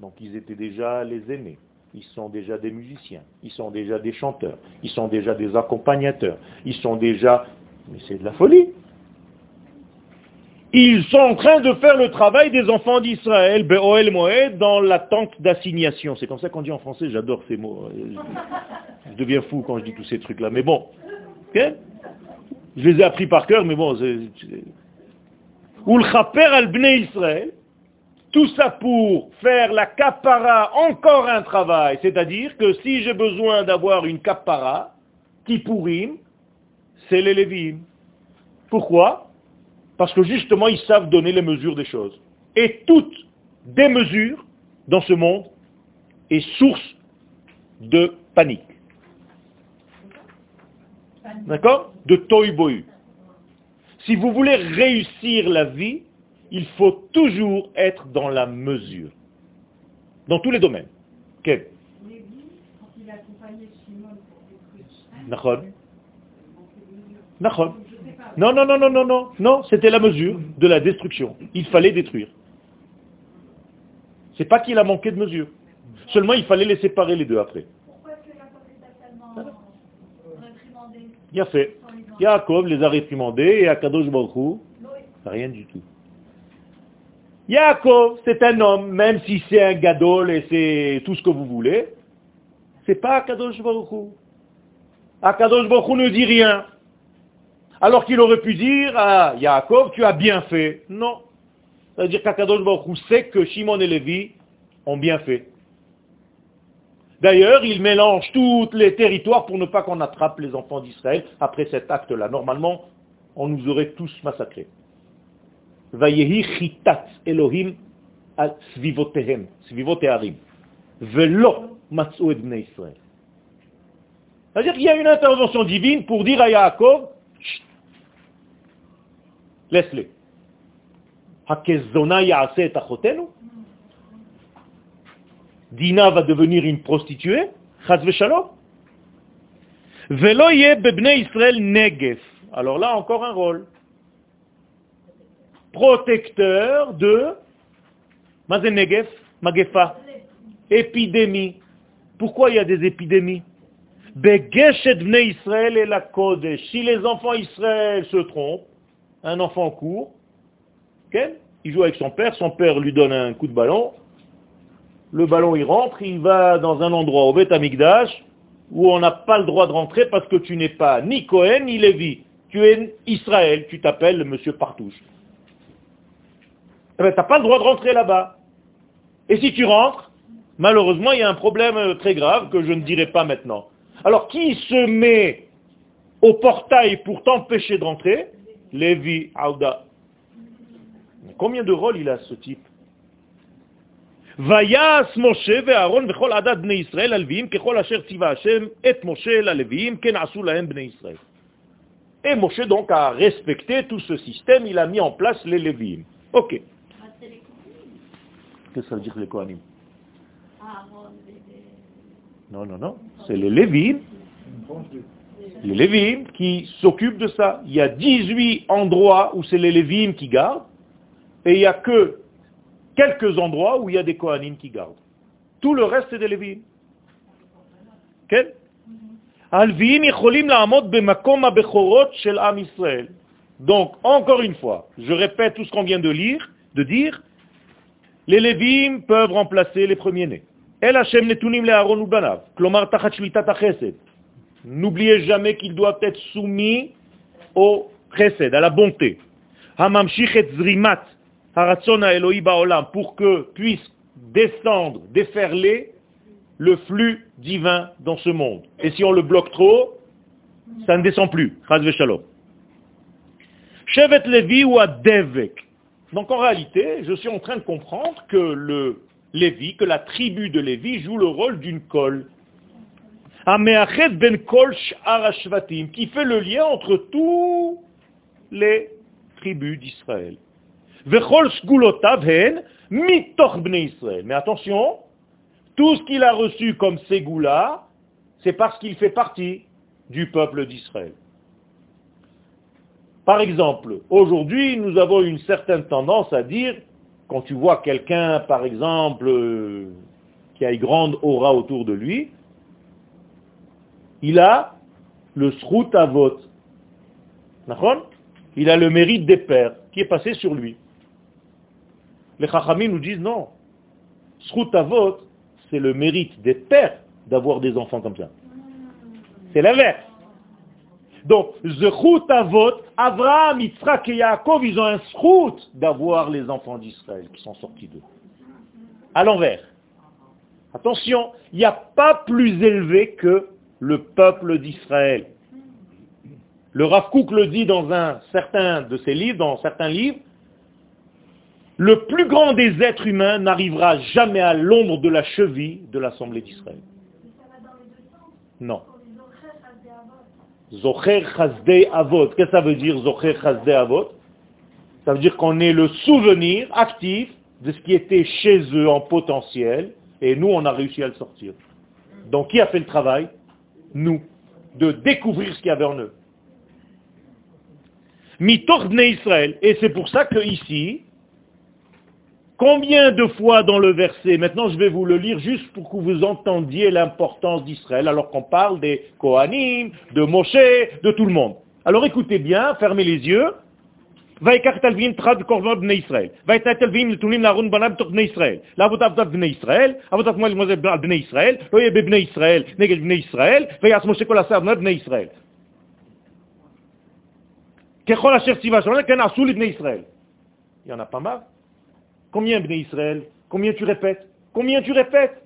Donc, ils étaient déjà les aînés. Ils sont déjà des musiciens. Ils sont déjà des chanteurs. Ils sont déjà des accompagnateurs. Ils sont déjà... Mais c'est de la folie. Ils sont en train de faire le travail des enfants d'Israël, Be'oel Moed, dans l'attente d'assignation. C'est comme ça qu'on dit en français, j'adore ces mots. Je deviens fou quand je dis tous ces trucs-là. Mais bon, je les ai appris par cœur, mais bon, Ulchaper al bnei Israël, tout ça pour faire la kapara encore un travail. C'est-à-dire que si j'ai besoin d'avoir une kapara, qui pourrit, c'est les Lévim. Pourquoi? Parce que justement, ils savent donner les mesures des choses. Et toute démesure dans ce monde est source de panique. D'accord? De toy Si vous voulez réussir la vie, il faut toujours être dans la mesure. Dans tous les domaines. Quel non, non, non, non, non, non, non, c'était la mesure de la destruction. Il fallait détruire. C'est pas qu'il a manqué de mesure. Seulement, il fallait les séparer les deux après. Pourquoi est-ce que Il a fait. Yaakov les a réprimandés et Akadosh Baruch rien du tout. Yaakov, c'est un homme, même si c'est un gadol et c'est tout ce que vous voulez, c'est pas Akadosh Baruch Akadosh Baruch ne dit rien. Alors qu'il aurait pu dire à Yaakov, tu as bien fait. Non. C'est-à-dire qu'Akadosh Baruch sait que Shimon et Lévi ont bien fait. D'ailleurs, il mélange tous les territoires pour ne pas qu'on attrape les enfants d'Israël après cet acte-là. Normalement, on nous aurait tous massacrés. Vayehi chitat Elohim al svivotehem, svivoteharim. Velo matzu Israël. C'est-à-dire qu'il y a une intervention divine pour dire à Yaakov, Laisse-les. Dina va devenir une prostituée Velo Israël negef. Alors là, encore un rôle. Protecteur de Negef, Magefa. Épidémie. Pourquoi il y a des épidémies? Israël et la Kodesh. Si les enfants Israël se trompent, un enfant court, il joue avec son père, son père lui donne un coup de ballon, le ballon il rentre, il va dans un endroit au Beth Amikdash où on n'a pas le droit de rentrer parce que tu n'es pas ni Cohen ni Lévi. Tu es Israël, tu t'appelles Monsieur Partouche. Eh ben, tu n'as pas le droit de rentrer là-bas. Et si tu rentres, malheureusement, il y a un problème euh, très grave que je ne dirai pas maintenant. Alors, qui se met au portail pour t'empêcher de rentrer? Lévi, Aouda. Combien de rôles il a ce type? Et Moshe donc a respecté tout ce système, il a mis en place les Léviim. Ok. Qu'est-ce que ça veut dire les Kohanim Non, non, non. C'est les Léviim les Lévim qui s'occupent de ça. Il y a 18 endroits où c'est les Lévim qui gardent, et il n'y a que quelques endroits où il y a des Kohanim qui gardent. Tout le reste, c'est des Lévim. Donc, encore une fois, je répète tout ce qu'on vient de lire, de dire, Les Lévim peuvent remplacer les premiers-nés. El Hashem netunim le Aaron banav. Klomar tachat. N'oubliez jamais qu'ils doivent être soumis au chesed, à la bonté. Hamamshich et zrimat haratzon Eloi baolam, pour que puisse descendre, déferler le flux divin dans ce monde. Et si on le bloque trop, ça ne descend plus. Chaz. Shevet Levi ou. Donc en réalité, je suis en train de comprendre que le Lévi, que la tribu de Lévi joue le rôle d'une colle. ben kol qui fait le lien entre tous les tribus d'Israël. Mais attention, tout ce qu'il a reçu comme ségoula, c'est parce qu'il fait partie du peuple d'Israël. Par exemple, aujourd'hui, nous avons une certaine tendance à dire, quand tu vois quelqu'un, par exemple, euh, qui a une grande aura autour de lui, il a le srout avot. Il a le mérite des pères qui est passé sur lui. Les chachamim nous disent non. Srout avot, c'est le mérite des pères d'avoir des enfants comme ça. C'est l'inverse. Donc, Zechut Avot, Abraham, Yitzhak et Yaakov, ils ont un srout d'avoir les enfants d'Israël qui sont sortis d'eux. À l'envers. Attention, il n'y a pas plus élevé que le peuple d'Israël. Le Rav Kook le dit dans un certain de ses livres, dans certains livres, le plus grand des êtres humains n'arrivera jamais à l'ombre de la cheville de l'Assemblée d'Israël. Non. Zocher Chazdei Avot. Qu'est-ce que ça veut dire Zocher Chazdei Avot? Ça veut dire qu'on est le souvenir actif de ce qui était chez eux en potentiel, et nous, on a réussi à le sortir. Donc, qui a fait le travail? Nous. De découvrir ce qu'il y avait en eux. Mitordne Israël. Et c'est pour ça que ici, Combien de fois dans le verset, maintenant je vais vous le lire juste pour que vous entendiez l'importance d'Israël, alors qu'on parle des Kohanim, de Moshe, de tout le monde. Alors écoutez bien, fermez les yeux. Il y en a pas mal. Combien Bnei Israël? Combien tu répètes? Combien tu répètes?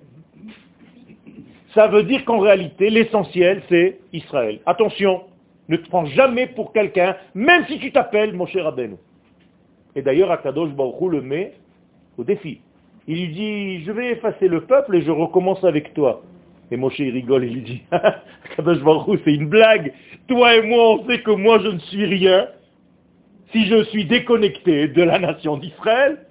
Ça veut dire qu'en réalité, l'essentiel, c'est Israël. Attention, ne te prends jamais pour quelqu'un, même si tu t'appelles mon cher Rabbeinu. Et d'ailleurs, Akadosh Baruch le met au défi. Il lui dit, je vais effacer le peuple et je recommence avec toi. Et Moshe rigole il dit, Akadosh Baruch c'est une blague. Toi et moi, on sait que moi je ne suis rien. Si je suis déconnecté de la nation d'Israël,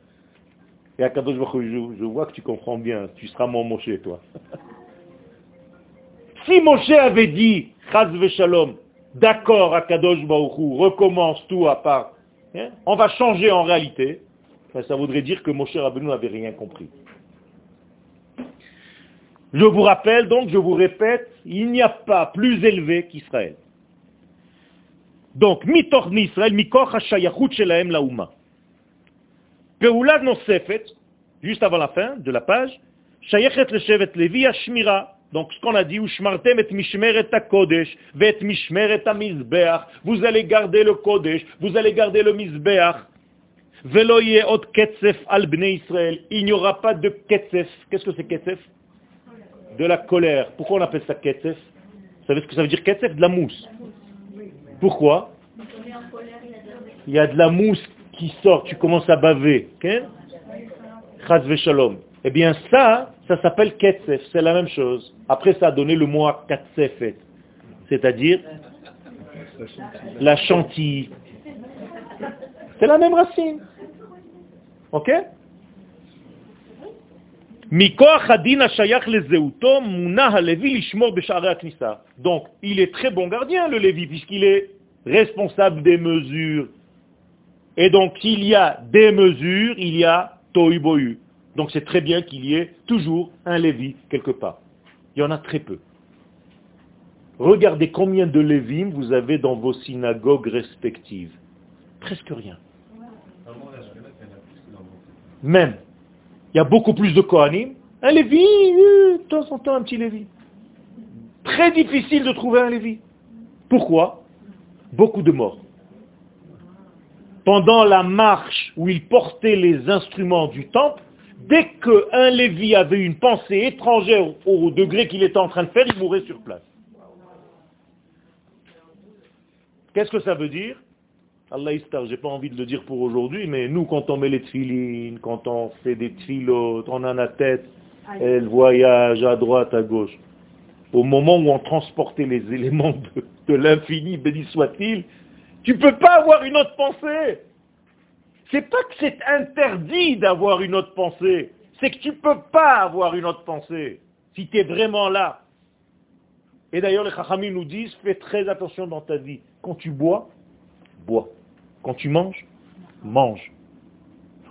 et à Kadosh je, je vois que tu comprends bien, tu seras mon Moshe, toi. si Moshe avait dit, Chaz Shalom, d'accord, à Kadosh recommence tout à part, hein, on va changer en réalité, ça voudrait dire que Moshe Rabbeinu n'avait rien compris. Je vous rappelle donc, je vous répète, il n'y a pas plus élevé qu'Israël. Donc, mitor Israël, mikor hashayachut shelaem lauma. Peoula Nosefet, juste avant la fin de la page, Shayechet Leshevet Levi Ashmira. Donc ce qu'on a dit, Ushmartem et Mishmeret Kodesh, vet Mishmeret Mizbeach. Vous allez garder le Kodesh, vous allez garder le Mizbeach. Veloye ot Ketsef al Bnei Israël. Il n'y aura pas de Ketsef. Qu'est-ce que c'est Ketsef De la colère. Pourquoi on appelle ça Ketsef Vous savez ce que ça veut dire Ketsef De la mousse. Pourquoi? Il y a de la mousse qui sort, tu commences à baver. shalom. Eh bien ça, ça s'appelle ketsef, c'est la même chose. Après ça a donné le mot katsefet, c'est-à-dire la chantilly. C'est la même racine. Ok? Donc, il est très bon gardien, le Lévi, puisqu'il est responsable des mesures et donc, s'il y a des mesures, il y a tohu Donc c'est très bien qu'il y ait toujours un Lévi quelque part. Il y en a très peu. Regardez combien de Lévim vous avez dans vos synagogues respectives. Presque rien. Même. il y a beaucoup plus de Kohanim. Un Lévi, euh, de temps en temps un petit Lévi. Très difficile de trouver un Lévi. Pourquoi? Beaucoup de morts. Pendant la marche où il portait les instruments du temple, dès qu'un Lévi avait une pensée étrangère au degré qu'il était en train de faire, il mourait sur place. Qu'est-ce que ça veut dire? Allah Istar, j'ai pas envie de le dire pour aujourd'hui, mais nous, quand on met les tfilines, quand on fait des tfilotes, on a la tête, elle voyage à droite, à gauche. Au moment où on transportait les éléments de, l'infini, béni soit-il, tu peux pas avoir une autre pensée. C'est pas que c'est interdit d'avoir une autre pensée, c'est que tu peux pas avoir une autre pensée, si tu es vraiment là. Et d'ailleurs, les Chachamim nous disent, fais très attention dans ta vie. Quand tu bois, bois. Quand tu manges, mange.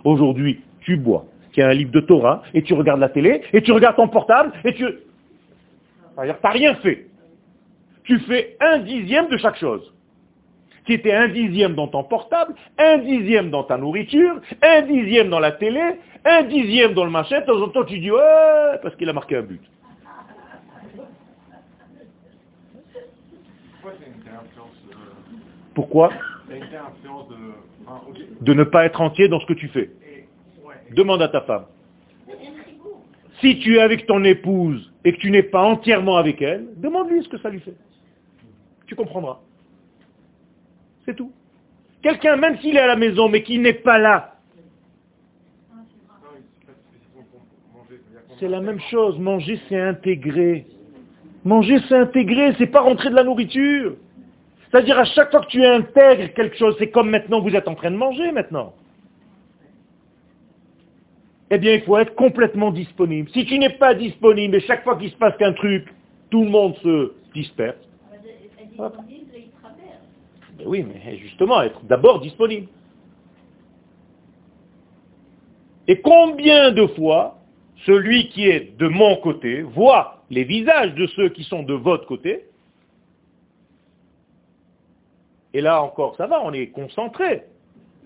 Aujourd'hui, tu bois. Tu as un livre de Torah, et tu regardes la télé, et tu regardes ton portable, et tu... Tu n'as rien fait. Tu fais un dixième de chaque chose. Tu étais un dixième dans ton portable, un dixième dans ta nourriture, un dixième dans la télé, un dixième dans le machin, de temps en temps tu dis ouais, parce qu'il a marqué un but. Pourquoi de ne pas être entier dans ce que tu fais? Demande à ta femme. Si tu es avec ton épouse et que tu n'es pas entièrement avec elle, demande-lui ce que ça lui fait. Tu comprendras. C'est tout. Quelqu'un, même s'il est à la maison, mais qui n'est pas là, c'est la même chose. Manger, c'est intégrer. Manger, c'est intégrer, c'est pas rentrer de la nourriture. C'est-à-dire à chaque fois que tu intègres quelque chose, c'est comme maintenant vous êtes en train de manger maintenant. Eh bien, il faut être complètement disponible. Si tu n'es pas disponible et chaque fois qu'il se passe qu'un truc, tout le monde se disperse. Oui, mais justement, être d'abord disponible. Et combien de fois celui qui est de mon côté voit les visages de ceux qui sont de votre côté? Et là encore, ça va, on est concentré.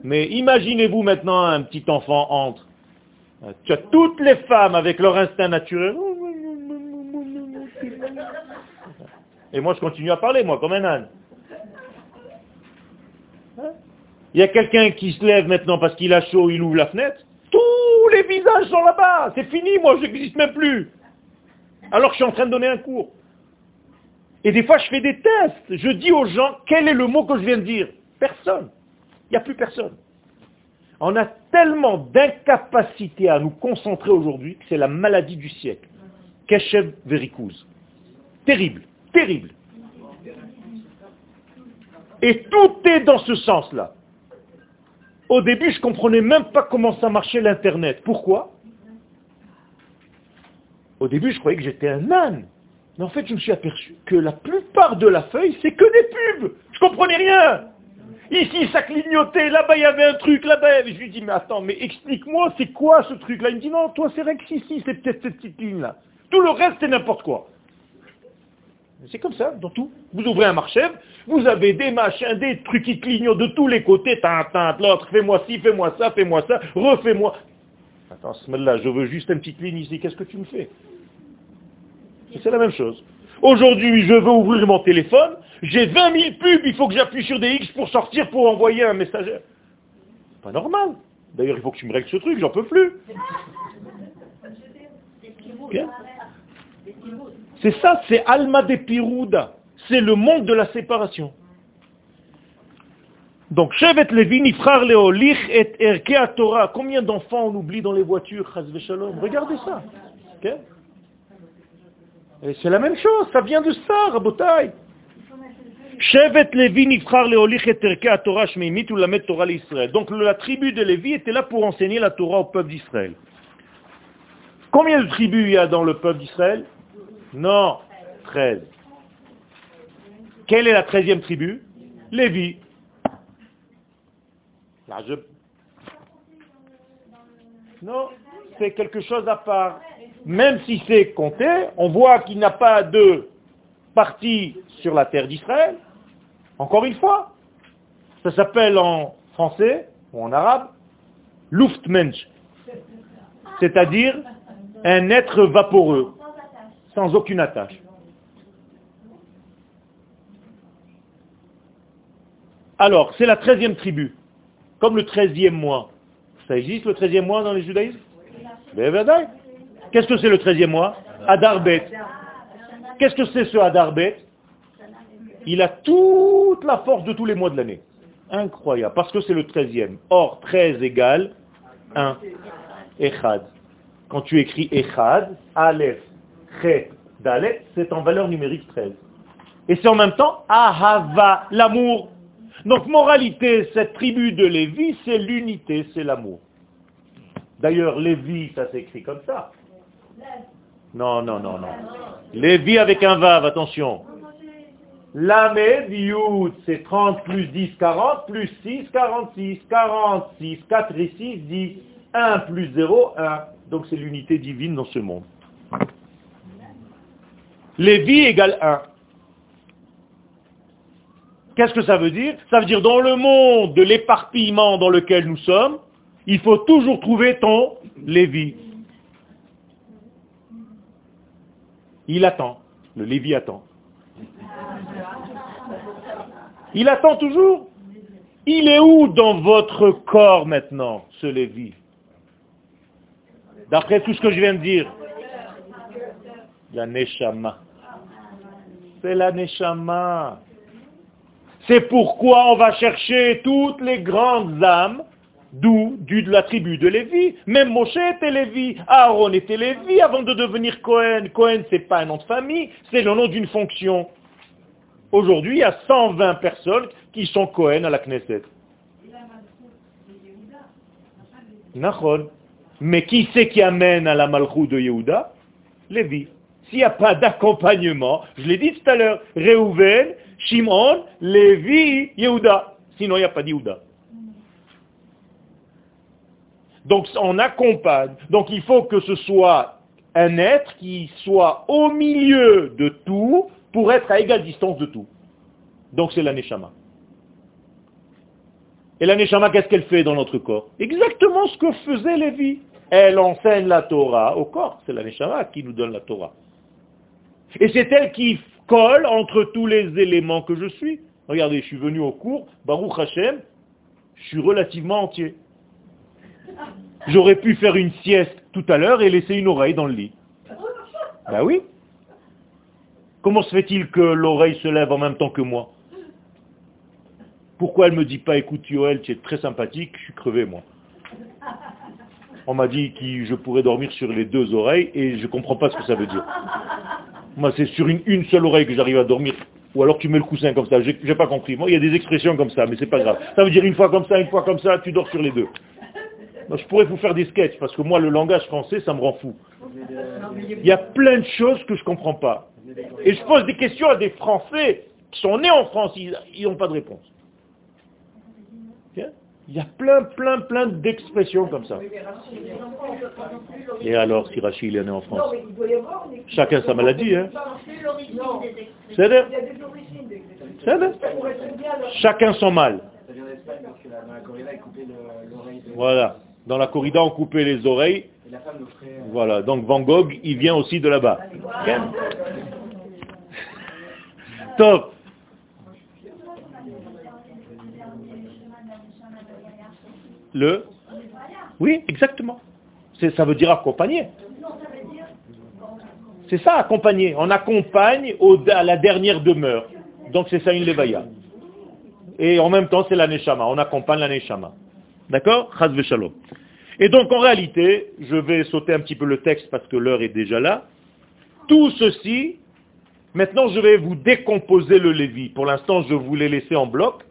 Mais imaginez-vous maintenant un petit enfant entre. Tu as toutes les femmes avec leur instinct naturel. Et moi, je continue à parler, moi, comme un âne. Il y a quelqu'un qui se lève maintenant parce qu'il a chaud, il ouvre la fenêtre. Tous les visages sont là-bas. C'est fini, moi, je n'existe même plus. Alors que je suis en train de donner un cours. Et des fois, je fais des tests. Je dis aux gens, quel est le mot que je viens de dire? Personne. Il n'y a plus personne. On a tellement d'incapacité à nous concentrer aujourd'hui que c'est la maladie du siècle. Keshev vericose. Terrible, terrible. Et tout est dans ce sens-là. Au début, je ne comprenais même pas comment ça marchait l'Internet. Pourquoi? Au début, je croyais que j'étais un âne. Mais en fait, je me suis aperçu que la plupart de la feuille, c'est que des pubs. Je comprenais rien. Ici, ça clignotait, là-bas, il y avait un truc, là-bas. Je lui dis, mais attends, mais explique-moi, c'est quoi ce truc-là? Il me dit, non, toi, c'est Rex ici, c'est peut-être cette petite ligne-là. Tout le reste, c'est n'importe quoi. C'est comme ça, dans tout. Vous ouvrez un marché, vous avez des machins, des trucs qui clignotent de tous les côtés, tintin, l'autre, fais-moi ci, fais-moi ça, fais-moi ça, refais-moi. Attends, ce là je veux juste une petite ligne ici, qu'est-ce que tu me fais? C'est la même chose. Aujourd'hui, je veux ouvrir mon téléphone, j'ai 20 000 pubs, il faut que j'appuie sur des X pour sortir, pour envoyer un messager. C'est pas normal. D'ailleurs, il faut que tu me règles ce truc, j'en peux plus. C'est ça, c'est Alma de Pirouda. C'est le monde de la séparation. Donc, Shevet Levin, Ifrar Leolich et Erkea Torah. Combien d'enfants on oublie dans les voitures, Regardez ça. C'est la même chose, ça vient de ça, Rabotai. Shevet Levi nifrar leolich et terke Torah shmeimit ou la mettre Torah l'Israël. Donc la tribu de Lévi était là pour enseigner la Torah au peuple d'Israël. Combien de tribus il y a dans le peuple d'Israël? Non, 13. Quelle est la treizième tribu? Lévi. Non, c'est quelque chose à part même si c'est compté, on voit qu'il n'a pas de partie sur la terre d'Israël. Encore une fois, ça s'appelle en français ou en arabe Luftmensch. c'est-à-dire un être vaporeux, sans aucune attache. Alors, c'est la treizième tribu, comme le treizième mois. Ça existe le treizième mois dans les judaïsmes? Qu'est-ce que c'est le treizième mois? Adarbet. Qu'est-ce que c'est ce Adarbet Il a toute la force de tous les mois de l'année. Incroyable, parce que c'est le treizième. Or, 13 égale 1. Echad. Quand tu écris Echad, Aleph, Chet, Dalet, c'est en valeur numérique 13. Et c'est en même temps Ahava, l'amour. Donc, moralité, cette tribu de Lévi, c'est l'unité, c'est l'amour. D'ailleurs, Lévi, ça s'écrit comme ça. Non, non, non, non. Lévi avec un vav, attention. Lamed, Yud, c'est 30 plus 10, 40, plus 6, 46. 46, 4 et 6, 10. 1 plus 0, 1. Donc c'est l'unité divine dans ce monde. Lévi égale 1. Qu'est-ce que ça veut dire? Ça veut dire dans le monde de l'éparpillement dans lequel nous sommes, il faut toujours trouver ton Lévi. Il attend. Le Lévi attend. Il attend toujours? Il est où dans votre corps maintenant, ce Lévi? D'après tout ce que je viens de dire. La Neshama. C'est la Neshama. C'est pourquoi on va chercher toutes les grandes âmes D'où Du de la tribu de Lévi. Même Moshe était Lévi, Aaron était Lévi avant de devenir Cohen. Cohen, c'est pas un nom de famille, c'est le nom d'une fonction. Aujourd'hui, il y a 120 personnes qui sont Cohen à la Knesset. Mais qui c'est qui amène à la Malchou de Yehuda? Lévi. S'il n'y a pas d'accompagnement, je l'ai dit tout à l'heure, Reuven, Shimon, Lévi, Yehuda. Sinon, il n'y a pas d'Yehuda. Donc on accompagne. Donc il faut que ce soit un être qui soit au milieu de tout pour être à égale distance de tout. Donc c'est l'aneshama. Et l'aneshama, qu'est-ce qu'elle fait dans notre corps? Exactement ce que faisait Lévi. Elle enseigne la Torah au corps. C'est l'aneshama qui nous donne la Torah. Et c'est elle qui colle entre tous les éléments que je suis. Regardez, je suis venu au cours, Baruch Hashem, je suis relativement entier. J'aurais pu faire une sieste tout à l'heure et laisser une oreille dans le lit. Ben oui. Comment se fait-il que l'oreille se lève en même temps que moi? Pourquoi elle ne me dit pas, écoute Yoel, tu es très sympathique, je suis crevé moi. On m'a dit que je pourrais dormir sur les deux oreilles et je ne comprends pas ce que ça veut dire. Moi, c'est sur une, seule oreille que j'arrive à dormir. Ou alors tu mets le coussin comme ça, j'ai pas compris. Moi, il y a des expressions comme ça, mais c'est pas grave. Ça veut dire une fois comme ça, une fois comme ça, tu dors sur les deux je pourrais vous faire des sketchs, parce que moi, le langage français, ça me rend fou. Il y a plein de choses que je ne comprends pas. Et je pose des questions à des Français qui sont nés en France, ils n'ont pas de réponse. Il y a plein, plein, plein d'expressions comme ça. Et alors, si Rachid est né en France? Chacun sa maladie, hein C'est Chacun son mal. Voilà. Dans la corrida, on coupait les oreilles. Voilà, donc Van Gogh, il vient aussi de là-bas. Top. Le Oui, exactement. Ça veut dire accompagner. C'est ça, accompagner. On accompagne à la dernière demeure. Donc c'est ça une levaya. Et en même temps, c'est la. On accompagne la. D'accord? Et donc en réalité, je vais sauter un petit peu le texte parce que l'heure est déjà là. Tout ceci, maintenant je vais vous décomposer le Lévi. Pour l'instant, je vous l'ai laissé en bloc.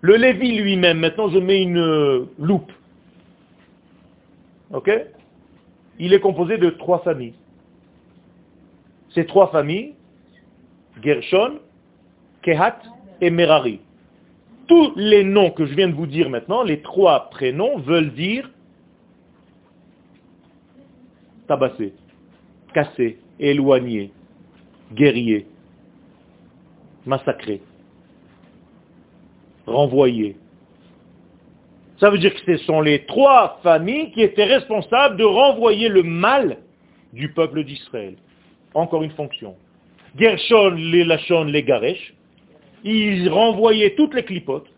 Le Lévi lui-même, maintenant je mets une euh, loupe. Ok? Il est composé de trois familles. Ces trois familles, Gershon, Kehat et Merari tous les noms que je viens de vous dire maintenant, les trois prénoms, veulent dire tabasser, casser, éloigner, guerrier, massacrer, renvoyer. Ça veut dire que ce sont les trois familles qui étaient responsables de renvoyer le mal du peuple d'Israël. Encore une fonction. Gershon, les Lachon, les Garesh, ils renvoyaient toutes les clipotes.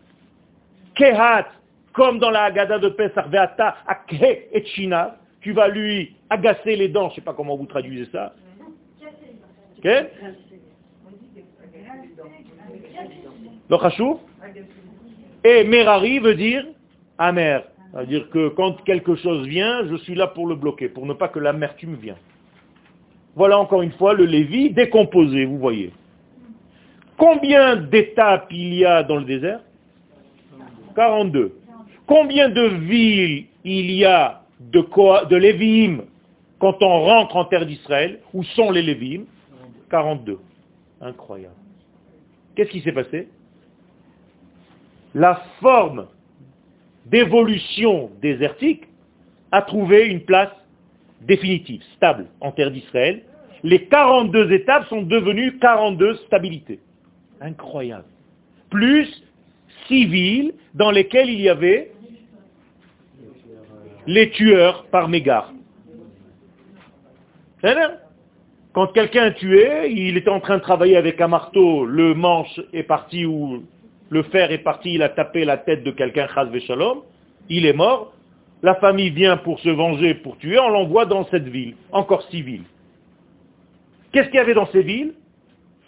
Kehat, comme dans la Haggadah de Pesach, Veata, Akhe et China, tu vas lui agacer les dents, je ne sais pas comment vous traduisez ça. Et Merari veut dire amer. C'est-à-dire que quand quelque chose vient, je suis là pour le bloquer, pour ne pas que l'amertume vienne. Voilà encore une fois le Lévi décomposé, vous voyez. Combien d'étapes il y a dans le désert? 42. Combien de villes il y a de, de Lévim quand on rentre en terre d'Israël? Où sont les Lévim? 42. Incroyable. Qu'est-ce qui s'est passé? La forme d'évolution désertique a trouvé une place définitive, stable en terre d'Israël. Les 42 étapes sont devenues 42 stabilités. Incroyable. Plus six villes dans lesquelles il y avait les tueurs par mégare. Quand quelqu'un tué, il était en train de travailler avec un marteau, le manche est parti ou le fer est parti, il a tapé la tête de quelqu'un, Shalom, il est mort, la famille vient pour se venger, pour tuer, on l'envoie dans cette ville, encore six villes. Qu'est-ce qu'il y avait dans ces villes?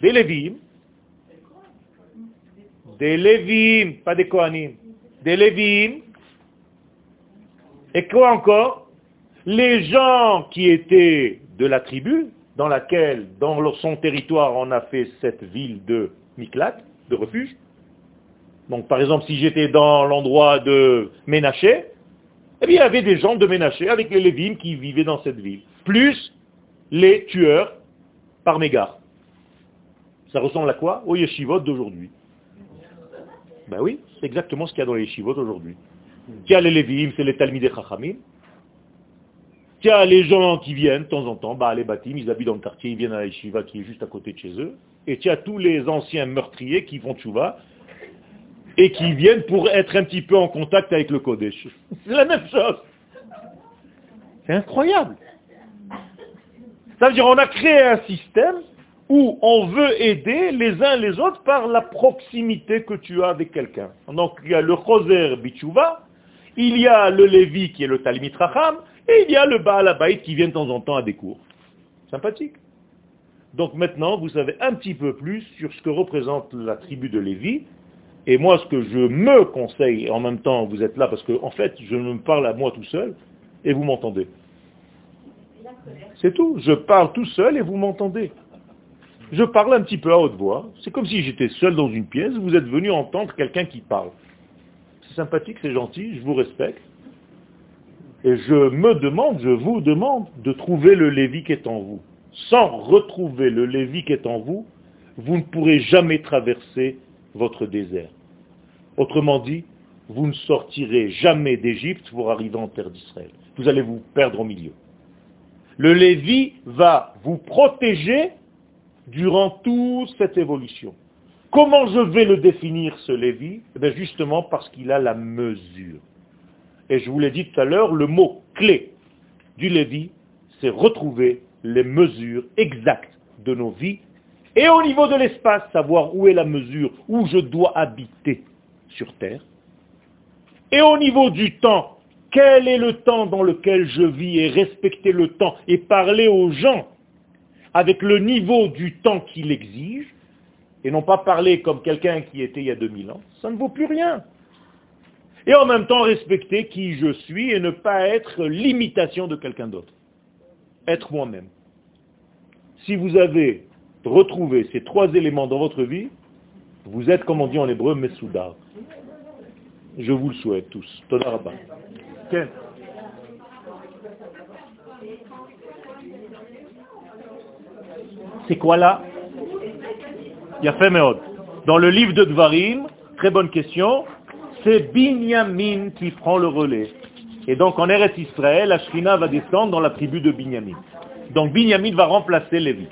Des Lévim. Des Lévim, pas des Kohanim. Des Lévim. Et quoi encore? Les gens qui étaient de la tribu, dans laquelle, dans son territoire, on a fait cette ville de Miklat, de refuge. Donc par exemple, si j'étais dans l'endroit de Ménaché, eh bien, il y avait des gens de Ménaché avec les Lévim qui vivaient dans cette ville, plus les tueurs par mégare. Ça ressemble à quoi? Au yeshivot d'aujourd'hui. Ben oui, c'est exactement ce qu'il y a dans les yeshivot aujourd'hui. Y a les Lévim, c'est les Talmidei Chachamim. Y a les gens qui viennent de temps en temps, bah, les bâtiments, ils habitent dans le quartier, ils viennent à la yeshiva qui est juste à côté de chez eux. Et tu as tous les anciens meurtriers qui font tchouva et qui viennent pour être un petit peu en contact avec le Kodesh. C'est la même chose. C'est incroyable. Ça veut dire on a créé un système où on veut aider les uns les autres par la proximité que tu as avec quelqu'un. Donc il y a le Choser Bichouva, il y a le Lévi qui est le Talmid Racham, et il y a le Baal qui vient de temps en temps à des cours. Sympathique. Donc maintenant, vous savez un petit peu plus sur ce que représente la tribu de Lévi, et moi, ce que je me conseille, et en même temps, vous êtes là parce que, en fait, je me parle à moi tout seul, et vous m'entendez. C'est tout. Je parle tout seul et vous m'entendez. Je parle un petit peu à haute voix. C'est comme si j'étais seul dans une pièce, vous êtes venu entendre quelqu'un qui parle. C'est sympathique, c'est gentil, je vous respecte. Et je me demande, je vous demande de trouver le Lévi qui est en vous. Sans retrouver le Lévi qui est en vous, vous ne pourrez jamais traverser votre désert. Autrement dit, vous ne sortirez jamais d'Égypte pour arriver en terre d'Israël. Vous allez vous perdre au milieu. Le Lévi va vous protéger durant toute cette évolution. Comment je vais le définir, ce Lévi? Eh Justement parce qu'il a la mesure. Et je vous l'ai dit tout à l'heure, le mot clé du Lévi, c'est retrouver les mesures exactes de nos vies et au niveau de l'espace, savoir où est la mesure, où je dois habiter sur Terre. Et au niveau du temps, quel est le temps dans lequel je vis et respecter le temps et parler aux gens avec le niveau du temps qu'il exige et non pas parler comme quelqu'un qui était il y a 2000 ans. Ça ne vaut plus rien. Et en même temps respecter qui je suis et ne pas être l'imitation de quelqu'un d'autre. Être moi-même. Si vous avez retrouvé ces trois éléments dans votre vie, vous êtes, comme on dit en hébreu, Messoudar. Je vous le souhaite tous. C'est quoi là? Il y a fait Dans le livre de Dvarim, très bonne question, c'est Binyamin qui prend le relais. Et donc en Eretz Israël, la va descendre dans la tribu de Binyamin. Donc Binyamin va remplacer Lévi.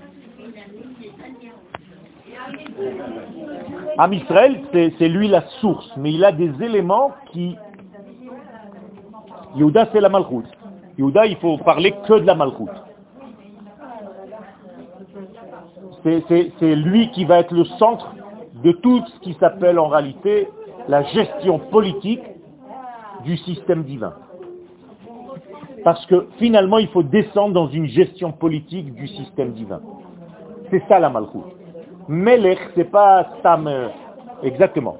Am Israël, c'est lui la source, mais il a des éléments qui Yehuda, c'est la malchoute. Yehuda, il faut parler que de la malchoute. C'est lui qui va être le centre de tout ce qui s'appelle en réalité la gestion politique du système divin. Parce que finalement, il faut descendre dans une gestion politique du système divin. C'est ça la malchoute. Melech, c'est pas. Euh, exactement.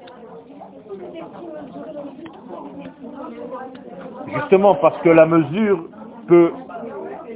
Justement parce que la mesure peut